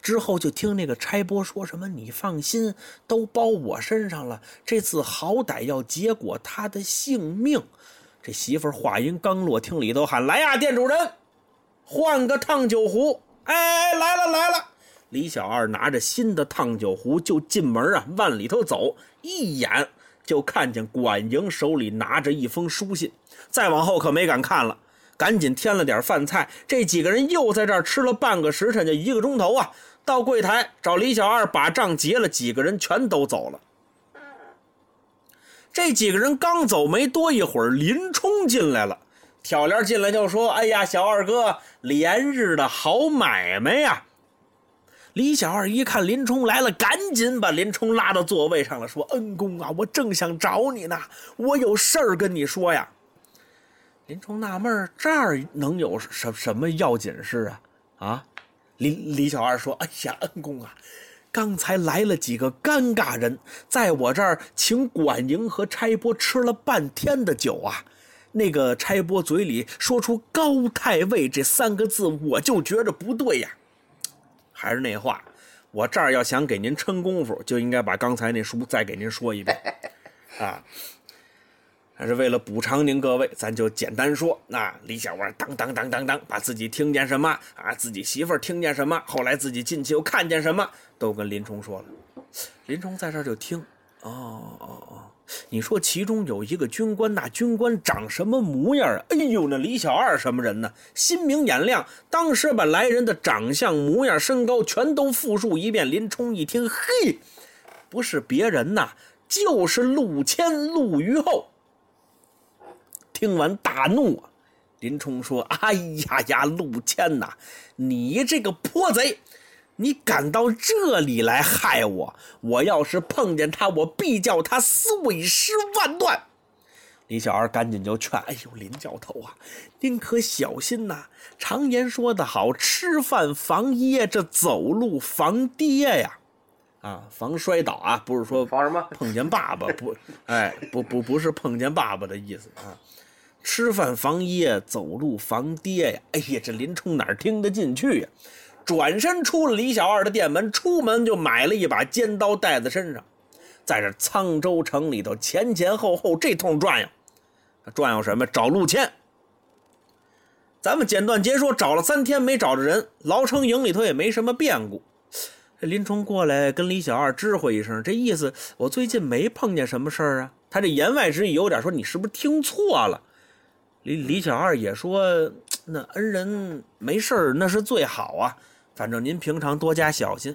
之后就听那个差拨说什么：“你放心，都包我身上了，这次好歹要结果他的性命。”这媳妇话音刚落，听里头喊：“来呀，店主人，换个烫酒壶！”哎，来了来了。李小二拿着新的烫酒壶就进门啊，往里头走，一眼就看见管营手里拿着一封书信，再往后可没敢看了，赶紧添了点饭菜。这几个人又在这儿吃了半个时辰，就一个钟头啊，到柜台找李小二把账结了，几个人全都走了。这几个人刚走没多一会儿，林冲进来了，挑帘进来就说：“哎呀，小二哥，连日的好买卖呀！”李小二一看林冲来了，赶紧把林冲拉到座位上了，说：“恩公啊，我正想找你呢，我有事儿跟你说呀。”林冲纳闷这儿能有什什么要紧事啊？啊？李李小二说：“哎呀，恩公啊，刚才来了几个尴尬人，在我这儿请管营和差拨吃了半天的酒啊。那个差拨嘴里说出‘高太尉’这三个字，我就觉着不对呀。”还是那话，我这儿要想给您撑功夫，就应该把刚才那书再给您说一遍，(laughs) 啊，还是为了补偿您各位，咱就简单说。那李小二当当当当当，把自己听见什么啊，自己媳妇儿听见什么，后来自己进去又看见什么，都跟林冲说了。林冲在这儿就听，哦哦哦。你说其中有一个军官，那军官长什么模样啊？哎呦，那李小二什么人呢？心明眼亮，当时把来人的长相、模样、身高全都复述一遍。林冲一听，嘿，不是别人呐，就是陆谦、陆虞后。听完大怒啊！林冲说：“哎呀呀，陆谦呐，你这个泼贼！”你敢到这里来害我？我要是碰见他，我必叫他碎尸万段。李小二赶紧就劝：“哎呦，林教头啊，您可小心呐！常言说得好，吃饭防噎，这走路防跌呀！啊，防摔倒啊，不是说防什么碰见爸爸不？哎，不不不是碰见爸爸的意思啊！吃饭防噎，走路防跌呀！哎呀，这林冲哪听得进去呀？”转身出了李小二的店门，出门就买了一把尖刀带在身上，在这沧州城里头前前后后这通转悠，转悠什么？找陆谦。咱们简短截说，找了三天没找着人，牢城营里头也没什么变故。林冲过来跟李小二知会一声，这意思我最近没碰见什么事儿啊。他这言外之意有点说你是不是听错了？李李小二也说那恩人没事那是最好啊。反正您平常多加小心。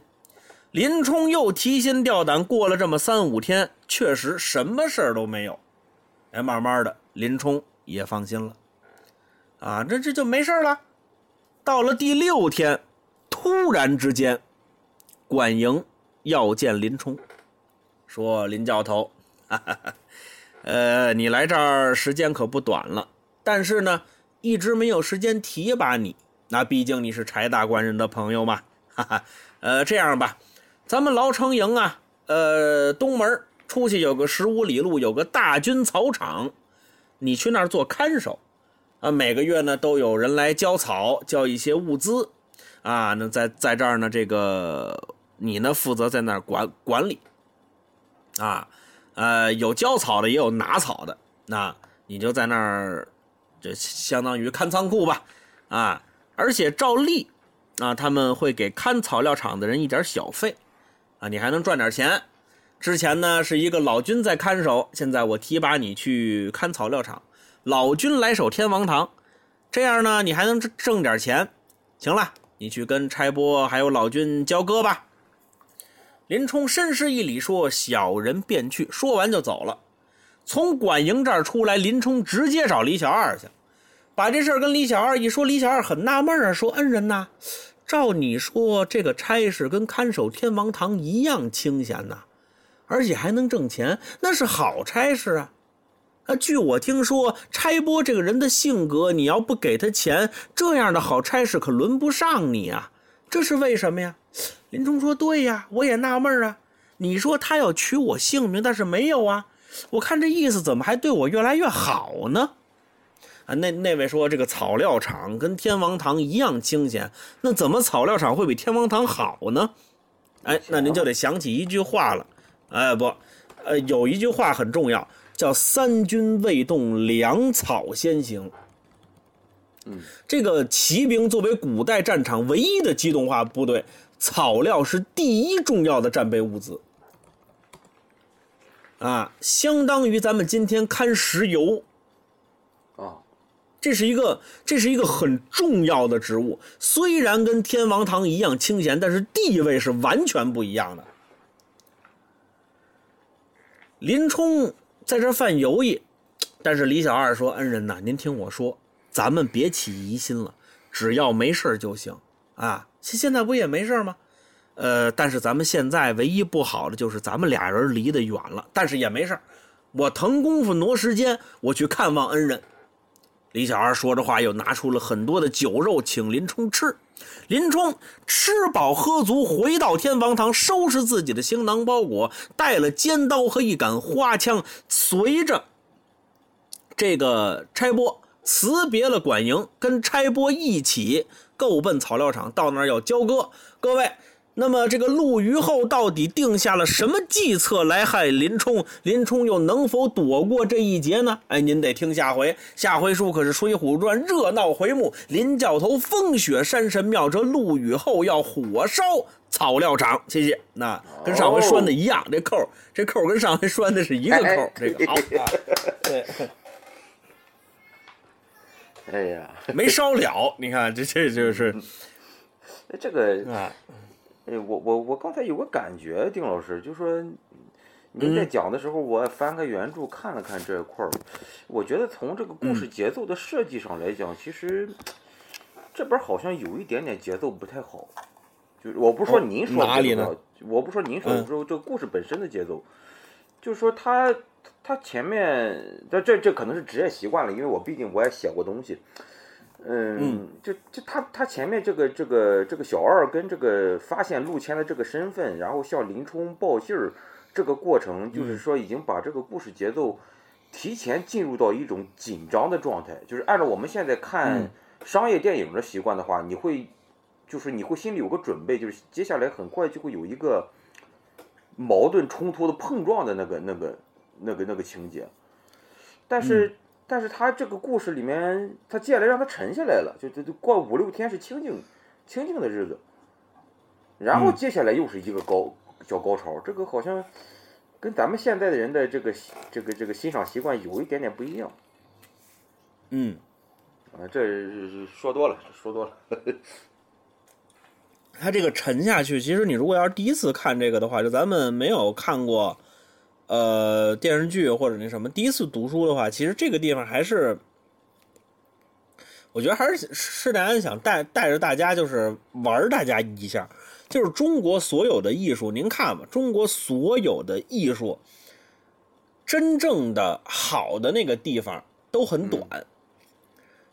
林冲又提心吊胆，过了这么三五天，确实什么事儿都没有。哎，慢慢的，林冲也放心了。啊，这这就没事了。到了第六天，突然之间，管营要见林冲，说：“林教头，哈哈哈，呃，你来这儿时间可不短了，但是呢，一直没有时间提拔你。”那毕竟你是柴大官人的朋友嘛，哈哈。呃，这样吧，咱们牢城营啊，呃，东门出去有个十五里路，有个大军草场，你去那儿做看守，啊，每个月呢都有人来交草，交一些物资，啊，那在在这儿呢，这个你呢负责在那儿管管理，啊，呃，有交草的，也有拿草的，那你就在那儿，就相当于看仓库吧，啊。而且照例，啊，他们会给看草料场的人一点小费，啊，你还能赚点钱。之前呢是一个老军在看守，现在我提拔你去看草料场，老军来守天王堂，这样呢你还能挣挣点钱。行了，你去跟差拨还有老军交割吧。林冲深施一礼，说：“小人便去。”说完就走了。从管营这儿出来，林冲直接找李小二去。把这事儿跟李小二一说，李小二很纳闷啊，说：“恩人呐，照你说，这个差事跟看守天王堂一样清闲呐，而且还能挣钱，那是好差事啊。啊，据我听说，差拨这个人的性格，你要不给他钱，这样的好差事可轮不上你啊。这是为什么呀？林冲说：“对呀，我也纳闷啊。你说他要取我性命，但是没有啊。我看这意思，怎么还对我越来越好呢？”啊，那那位说这个草料场跟天王堂一样清闲，那怎么草料场会比天王堂好呢？哎，那您就得想起一句话了。哎，不，呃，有一句话很重要，叫“三军未动，粮草先行”。嗯，这个骑兵作为古代战场唯一的机动化部队，草料是第一重要的战备物资。啊，相当于咱们今天看石油。这是一个，这是一个很重要的职务。虽然跟天王堂一样清闲，但是地位是完全不一样的。林冲在这犯犹豫，但是李小二说：“恩人呐，您听我说，咱们别起疑心了，只要没事就行啊。现现在不也没事吗？呃，但是咱们现在唯一不好的就是咱们俩人离得远了，但是也没事我腾功夫挪时间，我去看望恩人。”李小二说着话，又拿出了很多的酒肉请林冲吃。林冲吃饱喝足，回到天王堂，收拾自己的行囊包裹，带了尖刀和一杆花枪，随着这个差拨辞别了管营，跟差拨一起够奔草料场，到那儿要交割。各位。那么这个陆虞后到底定下了什么计策来害林冲？林冲又能否躲过这一劫呢？哎，您得听下回。下回书可是《水浒传》热闹回目，林教头风雪山神庙，这陆虞后要火烧草料场。谢谢。那跟上回拴的一样，这扣这扣跟上回拴的是一个扣。这个好。(laughs) 对。(laughs) 哎呀，没烧了。你看，这这就是，这个啊。哎，我我我刚才有个感觉，丁老师就说，您在讲的时候，我翻开原著看了看这一块儿，我觉得从这个故事节奏的设计上来讲，其实这边好像有一点点节奏不太好。就是我不是说您说哪里呢？我不说您说，说这个故事本身的节奏，就是说他他前面，这这这可能是职业习惯了，因为我毕竟我也写过东西。嗯，就就他他前面这个这个这个小二跟这个发现陆谦的这个身份，然后向林冲报信儿，这个过程就是说已经把这个故事节奏提前进入到一种紧张的状态。就是按照我们现在看商业电影的习惯的话，你会就是你会心里有个准备，就是接下来很快就会有一个矛盾冲突的碰撞的那个那个那个那个情节，但是。但是他这个故事里面，他接下来让他沉下来了，就就就过五六天是清静清静的日子，然后接下来又是一个高小高潮，这个好像跟咱们现在的人的这个这个这个欣赏习惯有一点点不一样。嗯，啊，这说多了，说多了。(laughs) 他这个沉下去，其实你如果要是第一次看这个的话，就咱们没有看过。呃，电视剧或者那什么，第一次读书的话，其实这个地方还是，我觉得还是施耐庵想带带着大家，就是玩大家一下，就是中国所有的艺术，您看吧，中国所有的艺术，真正的好的那个地方都很短，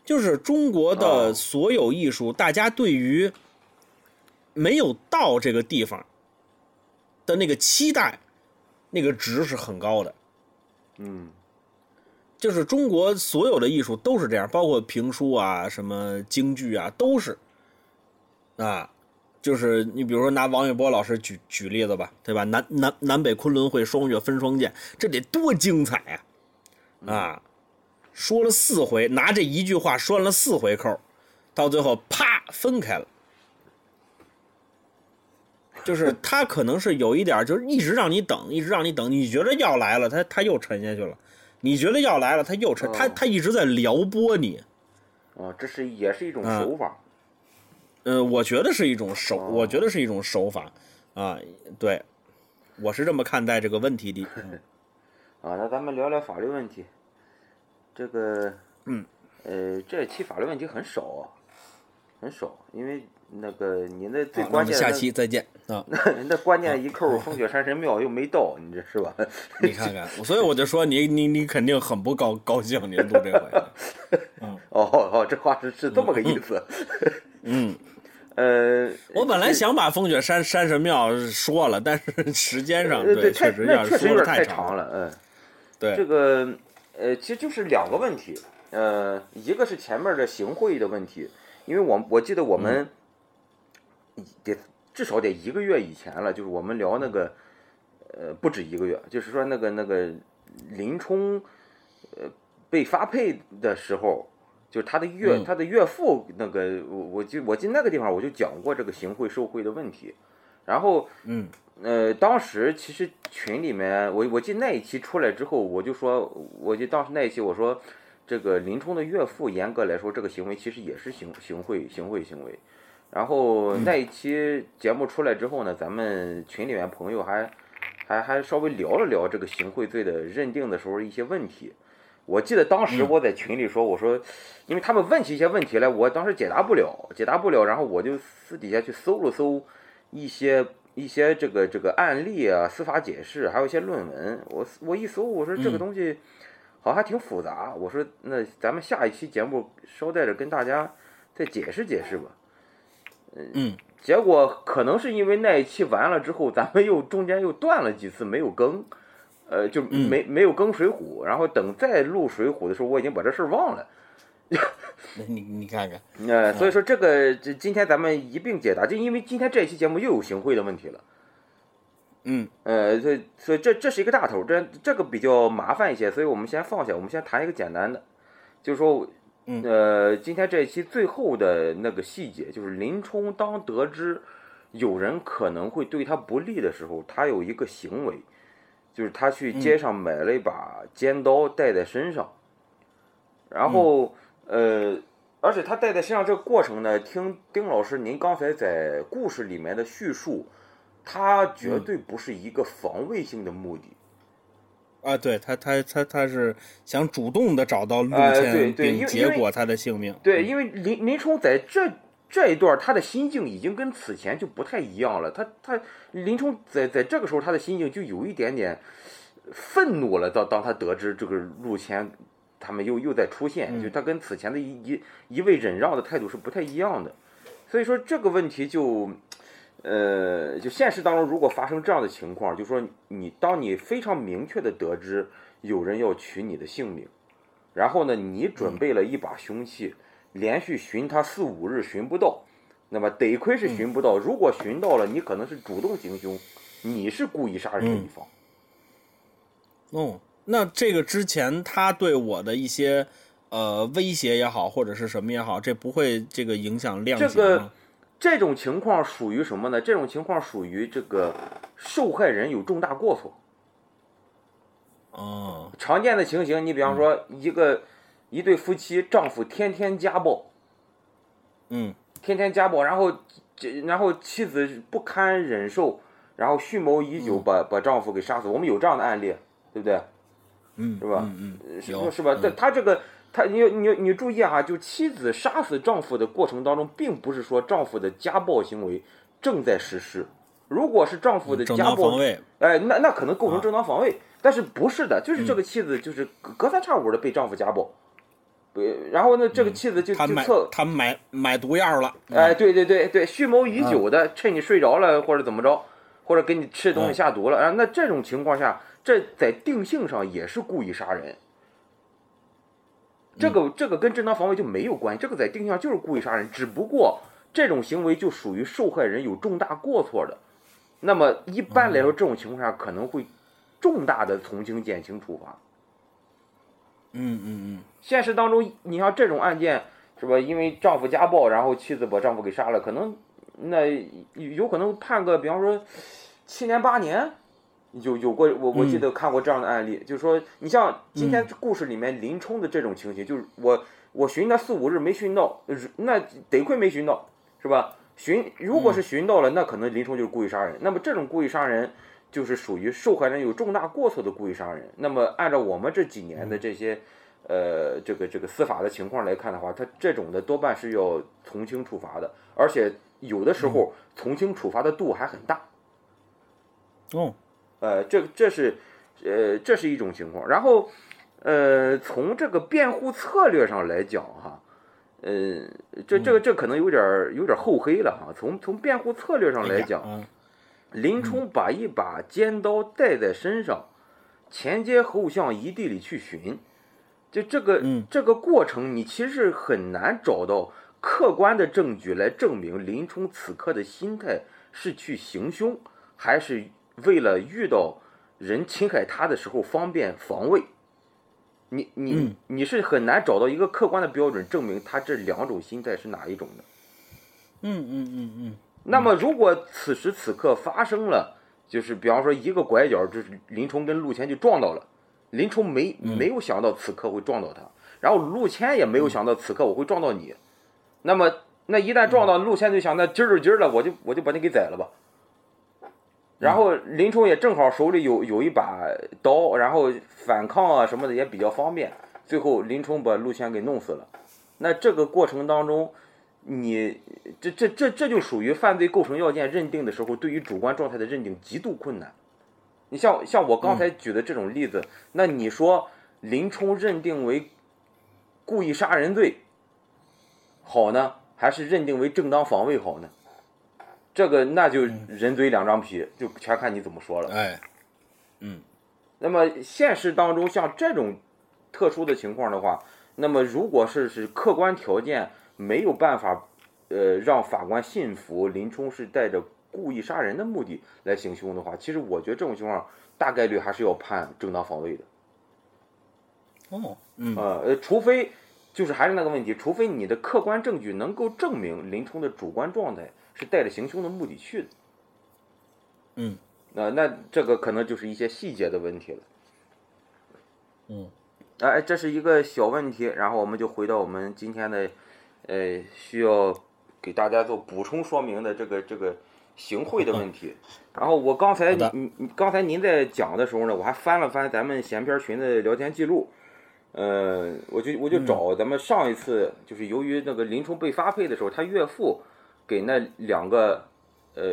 就是中国的所有艺术，大家对于没有到这个地方的那个期待。那个值是很高的，嗯，就是中国所有的艺术都是这样，包括评书啊、什么京剧啊，都是啊，就是你比如说拿王玥波老师举举例子吧，对吧？南南南北昆仑会，双月分双剑，这得多精彩啊！啊，说了四回，拿这一句话拴了四回扣，到最后啪分开了。就是 (laughs) 他可能是有一点，就是一直让你等，一直让你等。你觉得要来了，他他又沉下去了；你觉得要来了，他又沉。他他一直在撩拨你。啊，这是也是一种手法。呃，我觉得是一种手，我觉得是一种手法。啊，对，我是这么看待这个问题的。(laughs) 啊，那咱们聊聊法律问题。这个，嗯，呃，这期法律问题很少。很少，因为那个你那最关键的下期再见啊！(laughs) 那那关键一扣风雪山神庙又没到，你这是吧？(laughs) 你看看，所以我就说你你你肯定很不高高兴，您录这回。(laughs) 哦哦，这话是是这么个意思。嗯，呃，我本来想把风雪山山神庙说了，但是时间上呃对，太确实要那确实说的有点太长长。了，嗯。对，这个呃，其实就是两个问题，呃，一个是前面的行贿的问题，因为我我记得我们得至少得一个月以前了，就是我们聊那个呃不止一个月，就是说那个那个林冲呃被发配的时候。就是他的岳、嗯他的岳父那个，我我记我记那个地方我就讲过这个行贿受贿的问题，然后嗯呃，当时其实群里面，我我记得那一期出来之后，我就说，我就当时那一期我说，这个林冲的岳父严格来说，这个行为其实也是行行贿行贿行为。然后那一期节目出来之后呢，咱们群里面朋友还还还稍微聊了聊这个行贿罪的认定的时候一些问题。我记得当时我在群里说，我说，因为他们问起一些问题来，我当时解答不了，解答不了，然后我就私底下去搜了搜一些一些这个这个案例啊、司法解释，还有一些论文。我我一搜，我说这个东西好像还挺复杂。我说那咱们下一期节目捎带着跟大家再解释解释吧。嗯结果可能是因为那一期完了之后，咱们又中间又断了几次没有更，呃，就没没有更水浒。然后等再录水浒的时候，我已经把这事儿忘了。(laughs) 你你看看，(laughs) 呃，所以说这个这今天咱们一并解答，就因为今天这一期节目又有行贿的问题了。嗯呃，所以所以这这是一个大头，这这个比较麻烦一些，所以我们先放下，我们先谈一个简单的，就是说，嗯。呃，今天这一期最后的那个细节，就是林冲当得知有人可能会对他不利的时候，他有一个行为，就是他去街上买了一把尖刀带在身上，然后、呃，而且他带在身上这个过程呢，听丁老师您刚才在故事里面的叙述。他绝对不是一个防卫性的目的，啊，对他他他他是想主动的找到陆谦，对并结果他的性命。对，因为林林冲在这这一段他的心境已经跟此前就不太一样了，他他林冲在在这个时候他的心境就有一点点愤怒了。当当他得知这个陆谦他们又又在出现，就他跟此前的一一一味忍让的态度是不太一样的，所以说这个问题就。呃，就现实当中，如果发生这样的情况，就说你当你非常明确的得知有人要取你的性命，然后呢，你准备了一把凶器，连续寻他四五日寻不到，那么得亏是寻不到，如果寻到了，你可能是主动行凶，你是故意杀人的一方。哦，那这个之前他对我的一些呃威胁也好，或者是什么也好，这不会这个影响量刑这个吗？这种情况属于什么呢？这种情况属于这个受害人有重大过错。哦，常见的情形，你比方说一个一对夫妻，丈夫天天家暴，嗯天天家暴，然后这然后妻子不堪忍受，然后蓄谋已久把把丈夫给杀死。我们有这样的案例，对不对？嗯，是吧嗯嗯，是吧？但他这个，他你你你注意哈，就妻子杀死丈夫的过程当中，并不是说丈夫的家暴行为正在实施。如果是丈夫的家暴当防，卫，哎，那那可能构成啊正当防卫，但是不是的，就是这个妻子就是隔隔三差五的被丈夫家暴，对，然后呢，这个妻子就他买就测，他买买毒药了，哎，对对对对，蓄谋已久啊。的，趁你睡着了或者怎么着，或者给你吃的东西嗯下毒了，啊，那这种情况下，这在定性上也是故意杀人。这嗯个这个跟正当防卫就没有关系，这个在定性上就是故意杀人，只不过这种行为就属于受害人有重大过错的，那么一般来说这种情况下可能会重大的从轻减轻处罚。嗯嗯嗯现实当中，你像这种案件是吧？因为丈夫家暴，然后妻子把丈夫给杀了，可能那有可能判个，比方说七年八年，有有过我我记得看过这样的案例，就是说你像今天故事里面林冲的这种情形，就是我我寻他四五日没寻到，呃那得亏没寻到，是吧？寻如果是寻到了，那可能林冲就是故意杀人。那么这种故意杀人。就是属于受害人有重大过错的故意杀人。那么，按照我们这几年的这些呃，这个这个司法的情况来看的话，他这种的多半是要从轻处罚的，而且有的时候从轻处罚的度还很大。哦，呃，这这是呃这是一种情况。然后呃，从这个辩护策略上来讲哈，呃，这这个这可能有点儿有点儿厚黑了哈。从从辩护策略上来讲，嗯林冲把一把尖刀带在身上，前街后巷一地里去寻，就这个、嗯这个过程，你其实很难找到客观的证据来证明林冲此刻的心态是去行凶，还是为了遇到人侵害他的时候方便防卫。你你、嗯你是很难找到一个客观的标准证明他这两种心态是哪一种的。嗯嗯嗯嗯那么，如果此时此刻发生了，就是比方说一个拐角，就是林冲跟陆谦就撞到了，林冲没没有想到此刻会撞到他，然后陆谦也没有想到此刻我会撞到你，那么那一旦撞到陆谦就想，那今儿就今儿了，我就我就把你给宰了吧。然后林冲也正好手里有有一把刀，然后反抗啊什么的也比较方便，最后林冲把陆谦给弄死了。那这个过程当中，你这这这这就属于犯罪构成要件认定的时候，对于主观状态的认定极度困难。你像像我刚才举的这种例子，那你说林冲认定为故意杀人罪好呢，还是认定为正当防卫好呢？这个那就人嘴两张皮，就全看你怎么说了。哎，嗯那么现实当中像这种特殊的情况的话，那么如果是是客观条件没有办法，呃，让法官信服林冲是带着故意杀人的目的来行凶的话，其实我觉得这种情况大概率还是要判正当防卫的。哦，嗯呃呃，除非就是还是那个问题，除非你的客观证据能够证明林冲的主观状态是带着行凶的目的去的。嗯，那、那这个可能就是一些细节的问题了。嗯，哎，这是一个小问题，然后我们就回到我们今天的，呃，需要给大家做补充说明的这个这个行贿的问题。然后我刚才刚才您在讲的时候呢，我还翻了翻咱们闲篇群的聊天记录，呃，我就我就嗯找咱们上一次，就是由于那个林冲被发配的时候，他岳父给那两个呃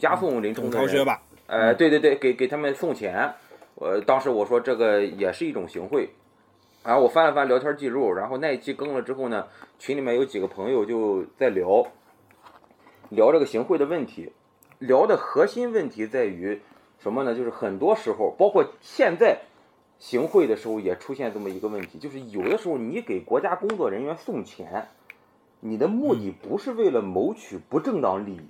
押送林冲的人董朝学，吧，呃，对对对，给给他们送钱。我当时我说这个也是一种行贿，然后我翻了翻聊天记录，然后那一期更了之后呢，群里面有几个朋友就在聊，聊这个行贿的问题，聊的核心问题在于什么呢？就是很多时候，包括现在行贿的时候也出现这么一个问题，就是有的时候你给国家工作人员送钱，你的目的不是为了谋取不正当利益。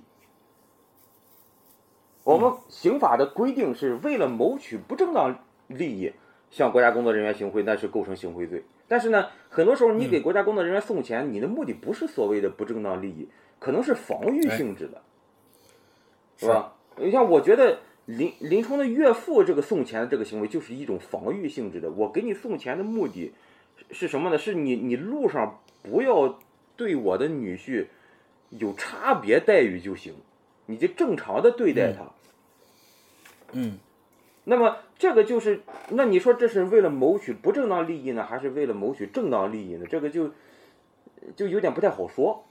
我们刑法的规定是为了谋取不正当利益向国家工作人员行贿，那是构成行贿罪。但是呢，很多时候你给国家工作人员送钱，你的目的不是所谓的不正当利益，可能是防御性质的，是吧？你像我觉得林林冲的岳父这个送钱的这个行为就是一种防御性质的。我给你送钱的目的是是什么呢？是你你路上不要对我的女婿有差别待遇就行，你就正常的对待他。嗯那么这个就是，那你说这是为了谋取不正当利益呢，还是为了谋取正当利益呢？这个就就有点不太好说。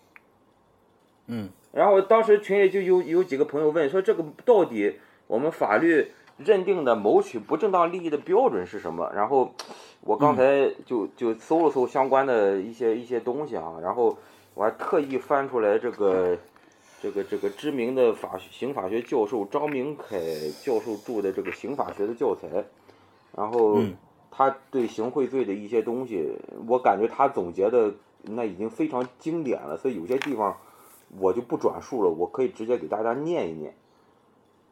嗯然后当时群里就有有几个朋友问说，这个到底我们法律认定的谋取不正当利益的标准是什么？然后我刚才就就搜了搜相关的一些一些东西啊，然后我还特意翻出来这个这个这个知名的法刑法学教授张明凯教授著的这个刑法学的教材，然后嗯他对行贿罪的一些东西，我感觉他总结的那已经非常经典了，所以有些地方我就不转述了，我可以直接给大家念一念。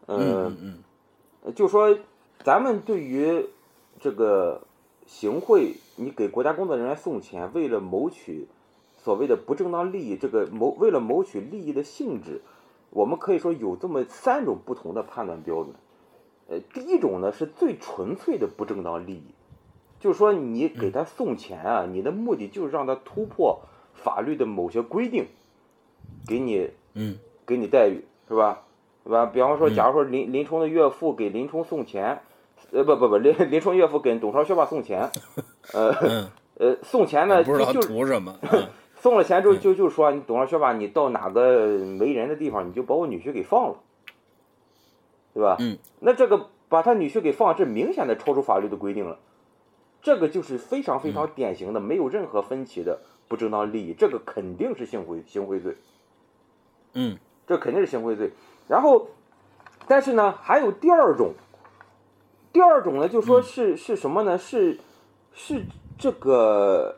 呃，嗯嗯就说咱们对于这个行贿，你给国家工作人员送钱，为了谋取所谓的不正当利益，这个谋为了谋取利益的性质，我们可以说有这么三种不同的判断标准。呃，第一种呢是最纯粹的不正当利益，就是说你给他送钱啊，你的目的就是让他突破法律的某些规定，给你嗯给你待遇，是吧？对吧？比方说，假如说林林冲的岳父给林冲送钱，呃，不不不，林 (laughs) 林冲岳父给董超学霸送钱，(laughs) 呃嗯呃，送钱呢不知道就就图什么。(laughs) 嗯送了钱之后就就说你董少学霸，你到哪个没人的地方，你就把我女婿给放了，对吧？嗯，那这个把他女婿给放，这明显的超出法律的规定了，这个就是非常非常典型的没有任何分歧的不正当利益，这个肯定是行贿行贿罪，嗯这肯定是行贿罪。然后，但是呢，还有第二种，第二种呢，就说是、是什么呢？是是这个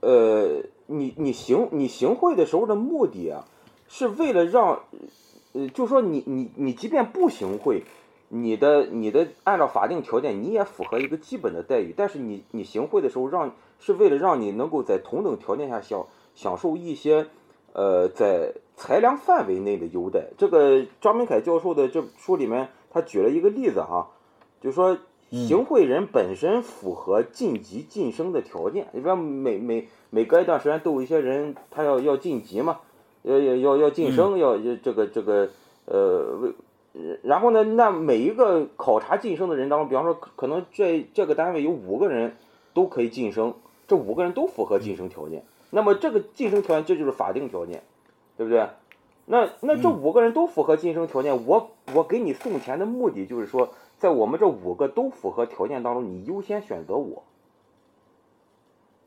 呃，你你行你行贿的时候的目的啊，是为了让呃，就说你你你即便不行贿，你的你的按照法定条件你也符合一个基本的待遇，但是你你行贿的时候让是为了让你能够在同等条件下享享受一些呃在裁量范围内的优待。这个张明凯教授的这书里面他举了一个例子哈，就说行贿人本身符合晋级晋升的条件，你比方每每每隔一段时间都有一些人他要要晋级嘛，要要要要晋升，要要这个这个呃为。然后呢，那每一个考察晋升的人当中，比方说，可可能这这个单位有五个人都可以晋升，这五个人都符合晋升条件。那么这个晋升条件，这就是法定条件，对不对？那那这五个人都符合晋升条件，我我给你送钱的目的就是说，在我们这五个都符合条件当中，你优先选择我。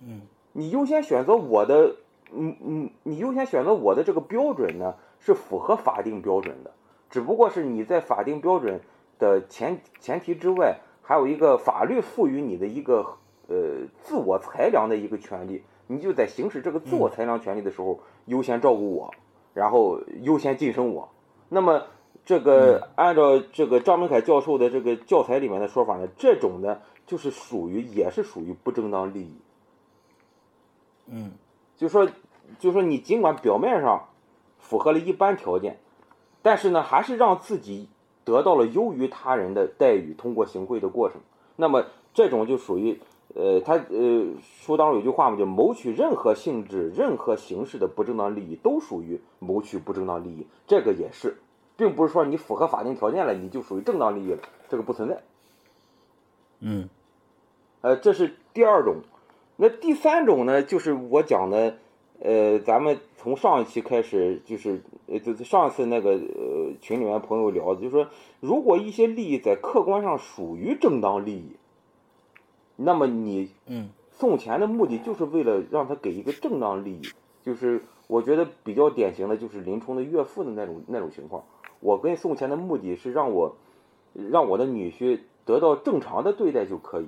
嗯，你优先选择我的，嗯嗯，你优先选择我的这个标准呢，是符合法定标准的，只不过是你在法定标准的前前提之外，还有一个法律赋予你的一个呃自我裁量的一个权利，你就在行使这个自我裁量权利的时候，优先照顾我，然后优先晋升我。那么这个按照这个张明凯教授的这个教材里面的说法呢，这种呢就是属于也是属于不正当利益。嗯就说就说你尽管表面上符合了一般条件，但是呢，还是让自己得到了优于他人的待遇，通过行贿的过程。那么这种就属于呃，他呃书当中有句话嘛，就谋取任何性质、任何形式的不正当利益，都属于谋取不正当利益。这个也是，并不是说你符合法定条件了，你就属于正当利益了，这个不存在。嗯呃，这是第二种。那第三种呢，就是我讲的，呃，咱们从上一期开始，就是呃，就是上一次那个呃群里面朋友聊的，就是说，如果一些利益在客观上属于正当利益，那么你嗯送钱的目的就是为了让他给一个正当利益，就是我觉得比较典型的就是林冲的岳父的那种那种情况。我跟你送钱的目的是让我让我的女婿得到正常的对待就可以。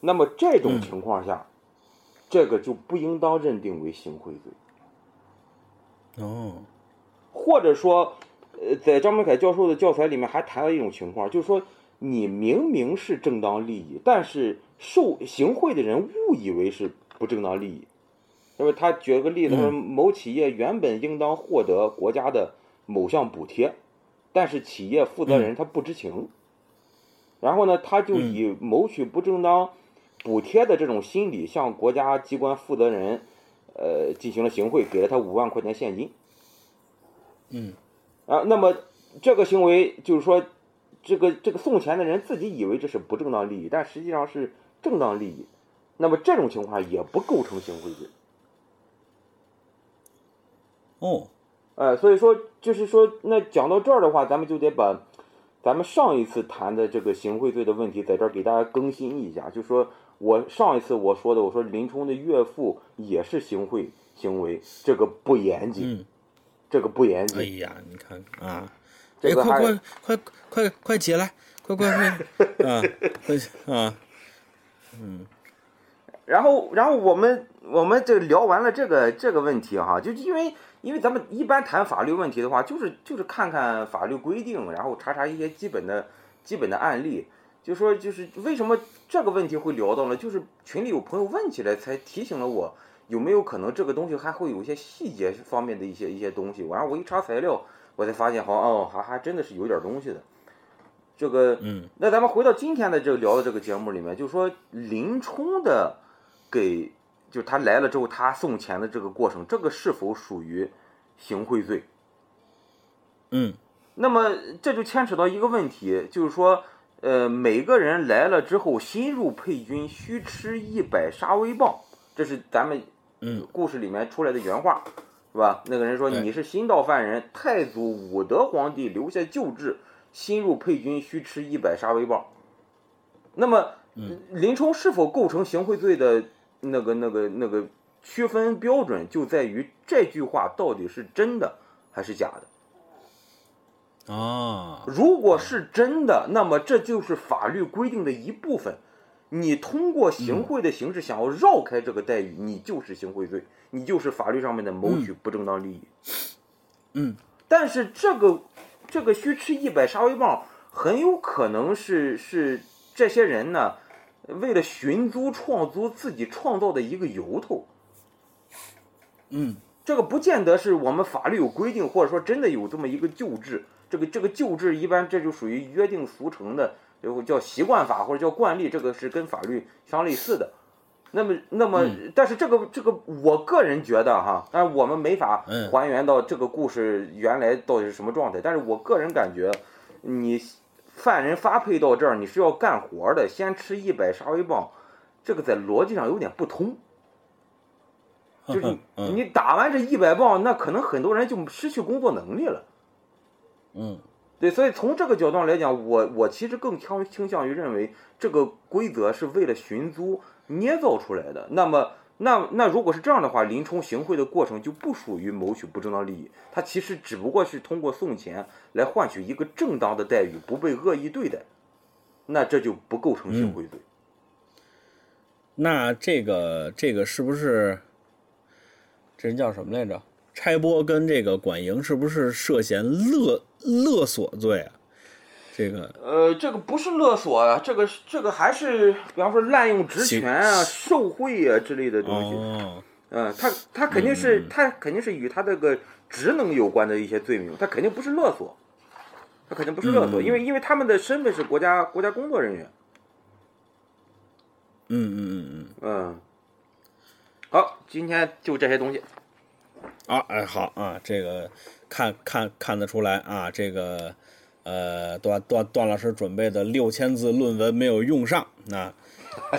那么这种情况下，这个就不应当认定为行贿罪，哦或者说，呃，在张明凯教授的教材里面还谈到一种情况，就是说你明明是正当利益，但是受行贿的人误以为是不正当利益。那么他举了个例子，他说某企业原本应当获得国家的某项补贴，但是企业负责人他不知情，然后呢，他就以谋取不正当补贴的这种心理，向国家机关负责人，呃，进行了行贿，给了他五万块钱现金。嗯啊，那么这个行为就是说，这个这个送钱的人自己以为这是不正当利益，但实际上是正当利益。那么这种情况也不构成行贿罪。哦呃，所以说就是说，那讲到这儿的话，咱们就得把咱们上一次谈的这个行贿罪的问题，在这儿给大家更新一下。就说我上一次我说的，我说林冲的岳父也是行贿行为，这个不严谨，嗯，这个不严谨哎。呀，你看啊，哎，这个还快快快快快起来，快快快 (laughs) 啊，快啊，嗯然后，然后我们我们这聊完了这个这个问题哈，就因为因为咱们一般谈法律问题的话，就是就是看看法律规定，然后查查一些基本的基本的案例。就说就是为什么这个问题会聊到呢？就是群里有朋友问起来，才提醒了我，有没有可能这个东西还会有一些细节方面的一些一些东西。然后我一查材料，我才发现，好哦，还还真的是有点东西的。这个，嗯那咱们回到今天的这个聊的这个节目里面，就是说林冲的给，就他来了之后，他送钱的这个过程，这个是否属于行贿罪？嗯那么这就牵扯到一个问题，就是说，呃，每个人来了之后，新入配军须吃一百杀威棒，这是咱们嗯故事里面出来的原话，是吧？那个人说你是新到犯人，太祖武德皇帝留下旧制，新入配军需吃一百杀威棒。那么，林冲是否构成行贿罪的那个、那个、那个区分标准，就在于这句话到底是真的还是假的。啊，如果是真的，那么这就是法律规定的一部分。你通过行贿的形式想要绕开这个待遇，你就是行贿罪，你就是法律上面的谋取不正当利益。嗯，但是这个这个虚吃一百杀威棒，很有可能是是这些人呢，为了寻租创租自己创造的一个由头。嗯这个不见得是我们法律有规定，或者说真的有这么一个旧制。这个这个旧制一般这就属于约定俗成的，就叫习惯法或者叫惯例，这个是跟法律相类似的。那么，那么，但是这个这个，我个人觉得哈，当然我们没法嗯。还原到这个故事原来到底是什么状态，但是我个人感觉，你犯人发配到这儿，你是要干活的，先吃一百杀威棒，这个在逻辑上有点不通。就是嗯。你打完这一百棒，那可能很多人就失去工作能力了。嗯。对，所以从这个角度上来讲，我我其实更倾倾向于认为这个规则是为了寻租捏造出来的。那么，那那如果是这样的话，林冲行贿的过程就不属于谋取不正当利益，他其实只不过是通过送钱来换取一个正当的待遇，不被恶意对待，那这就不构成行贿罪。那这个这个是不是这人叫什么来着？差拨跟这个管营是不是涉嫌勒勒索罪啊？这个呃，这个不是勒索啊，这个是这个还是比方说滥用职权啊、受贿啊之类的东西。哦，嗯，他他肯定是他肯定是与他这个职能有关的一些罪名，他肯定不是勒索，他肯定不是勒索，嗯因为因为他们的身份是国家国家工作人员。嗯嗯嗯嗯，嗯，好，今天就这些东西。啊，哎，好啊，这个看看看得出来啊，这个呃，段段段老师准备的六千字论文没有用上。那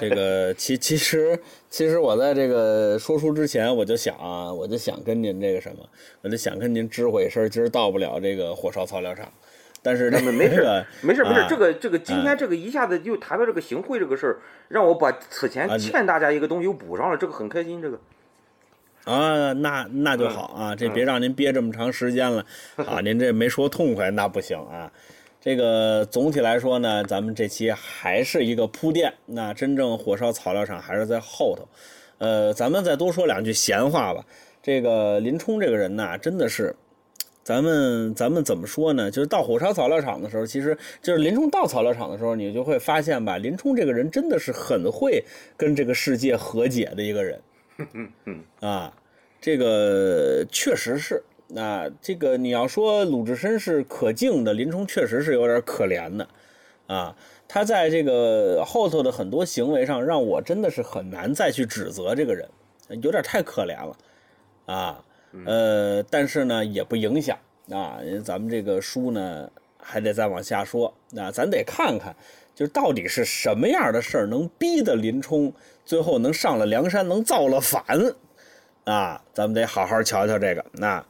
这个其其实其实我在这个说书之前，我就想啊，我就想跟您这个什么，我就想跟您知会一声，今儿到不了这个火烧草料场。但是这没没事个没事没事啊，这个这个今天这个一下子就谈到这个行贿这个事儿，让我把此前啊欠大家一个东西又补上了，这个很开心。这个啊，那那就好啊，这别让您憋这么长时间了啊，您这没说痛快那不行啊。这个总体来说呢，咱们这期还是一个铺垫，那真正火烧草料场还是在后头。呃，咱们再多说两句闲话吧。这个林冲这个人呐，真的是，咱们咱们怎么说呢？就是到火烧草料场的时候，其实就是林冲到草料场的时候，你就会发现吧，林冲这个人真的是很会跟这个世界和解的一个人。啊，这个确实是。那这个你要说鲁智深是可敬的，林冲确实是有点可怜的，啊，他在这个后头的很多行为上，让我真的是很难再去指责这个人，有点太可怜了，啊，呃，但是呢也不影响啊，咱们这个书呢还得再往下说，那咱得看看，就是到底是什么样的事儿能逼得林冲最后能上了梁山，能造了反，啊，咱们得好好瞧瞧这个。那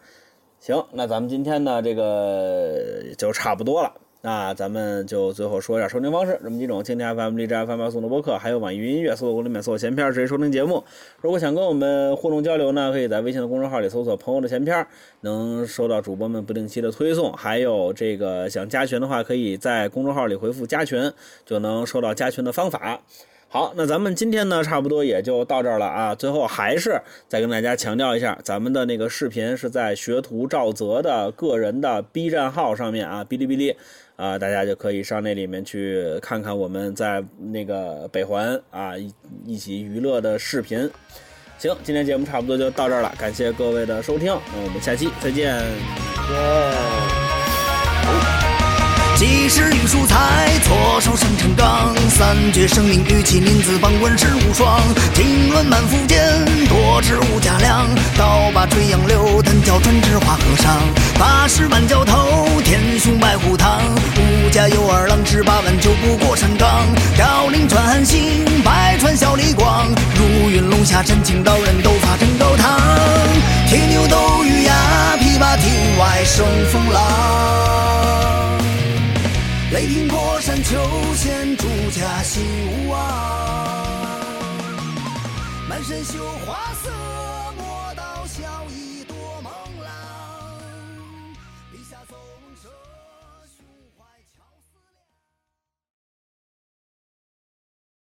行，那咱们今天呢，这个就差不多了。那咱们就最后说一下收听方式，这么几种：蜻蜓 FM、荔枝 FM、送的播客，还有网易云音乐。搜索公里面搜索“闲篇”直接收听节目。如果想跟我们互动交流呢，可以在微信的公众号里搜索“朋友的闲篇”，能收到主播们不定期的推送。还有这个想加群的话，可以在公众号里回复“加群”，就能收到加群的方法。好，那咱们今天呢，差不多也就到这儿了啊。最后还是再跟大家强调一下，咱们的那个视频是在学徒赵泽的个人的 B 站号上面啊，哔哩哔哩啊，大家就可以上那里面去看看我们在那个北环啊一一起娱乐的视频。行，今天节目差不多就到这儿了，感谢各位的收听，那我们下期再见。及时雨疏财，左手生辰纲，三绝生命与麒麟子帮文世无双。经纶满腹间，多知无价量。刀把垂杨柳，单教专治花和尚。八十万教头，天雄白虎堂。五家有二郎，十八万九不过山岗。飘零传韩信，百川小李广。如云龙下下真情刀刃斗法真高堂，铁牛斗玉牙，琵琶亭外生风浪。雷霆破山丘现朱家心无望，满身绣花色。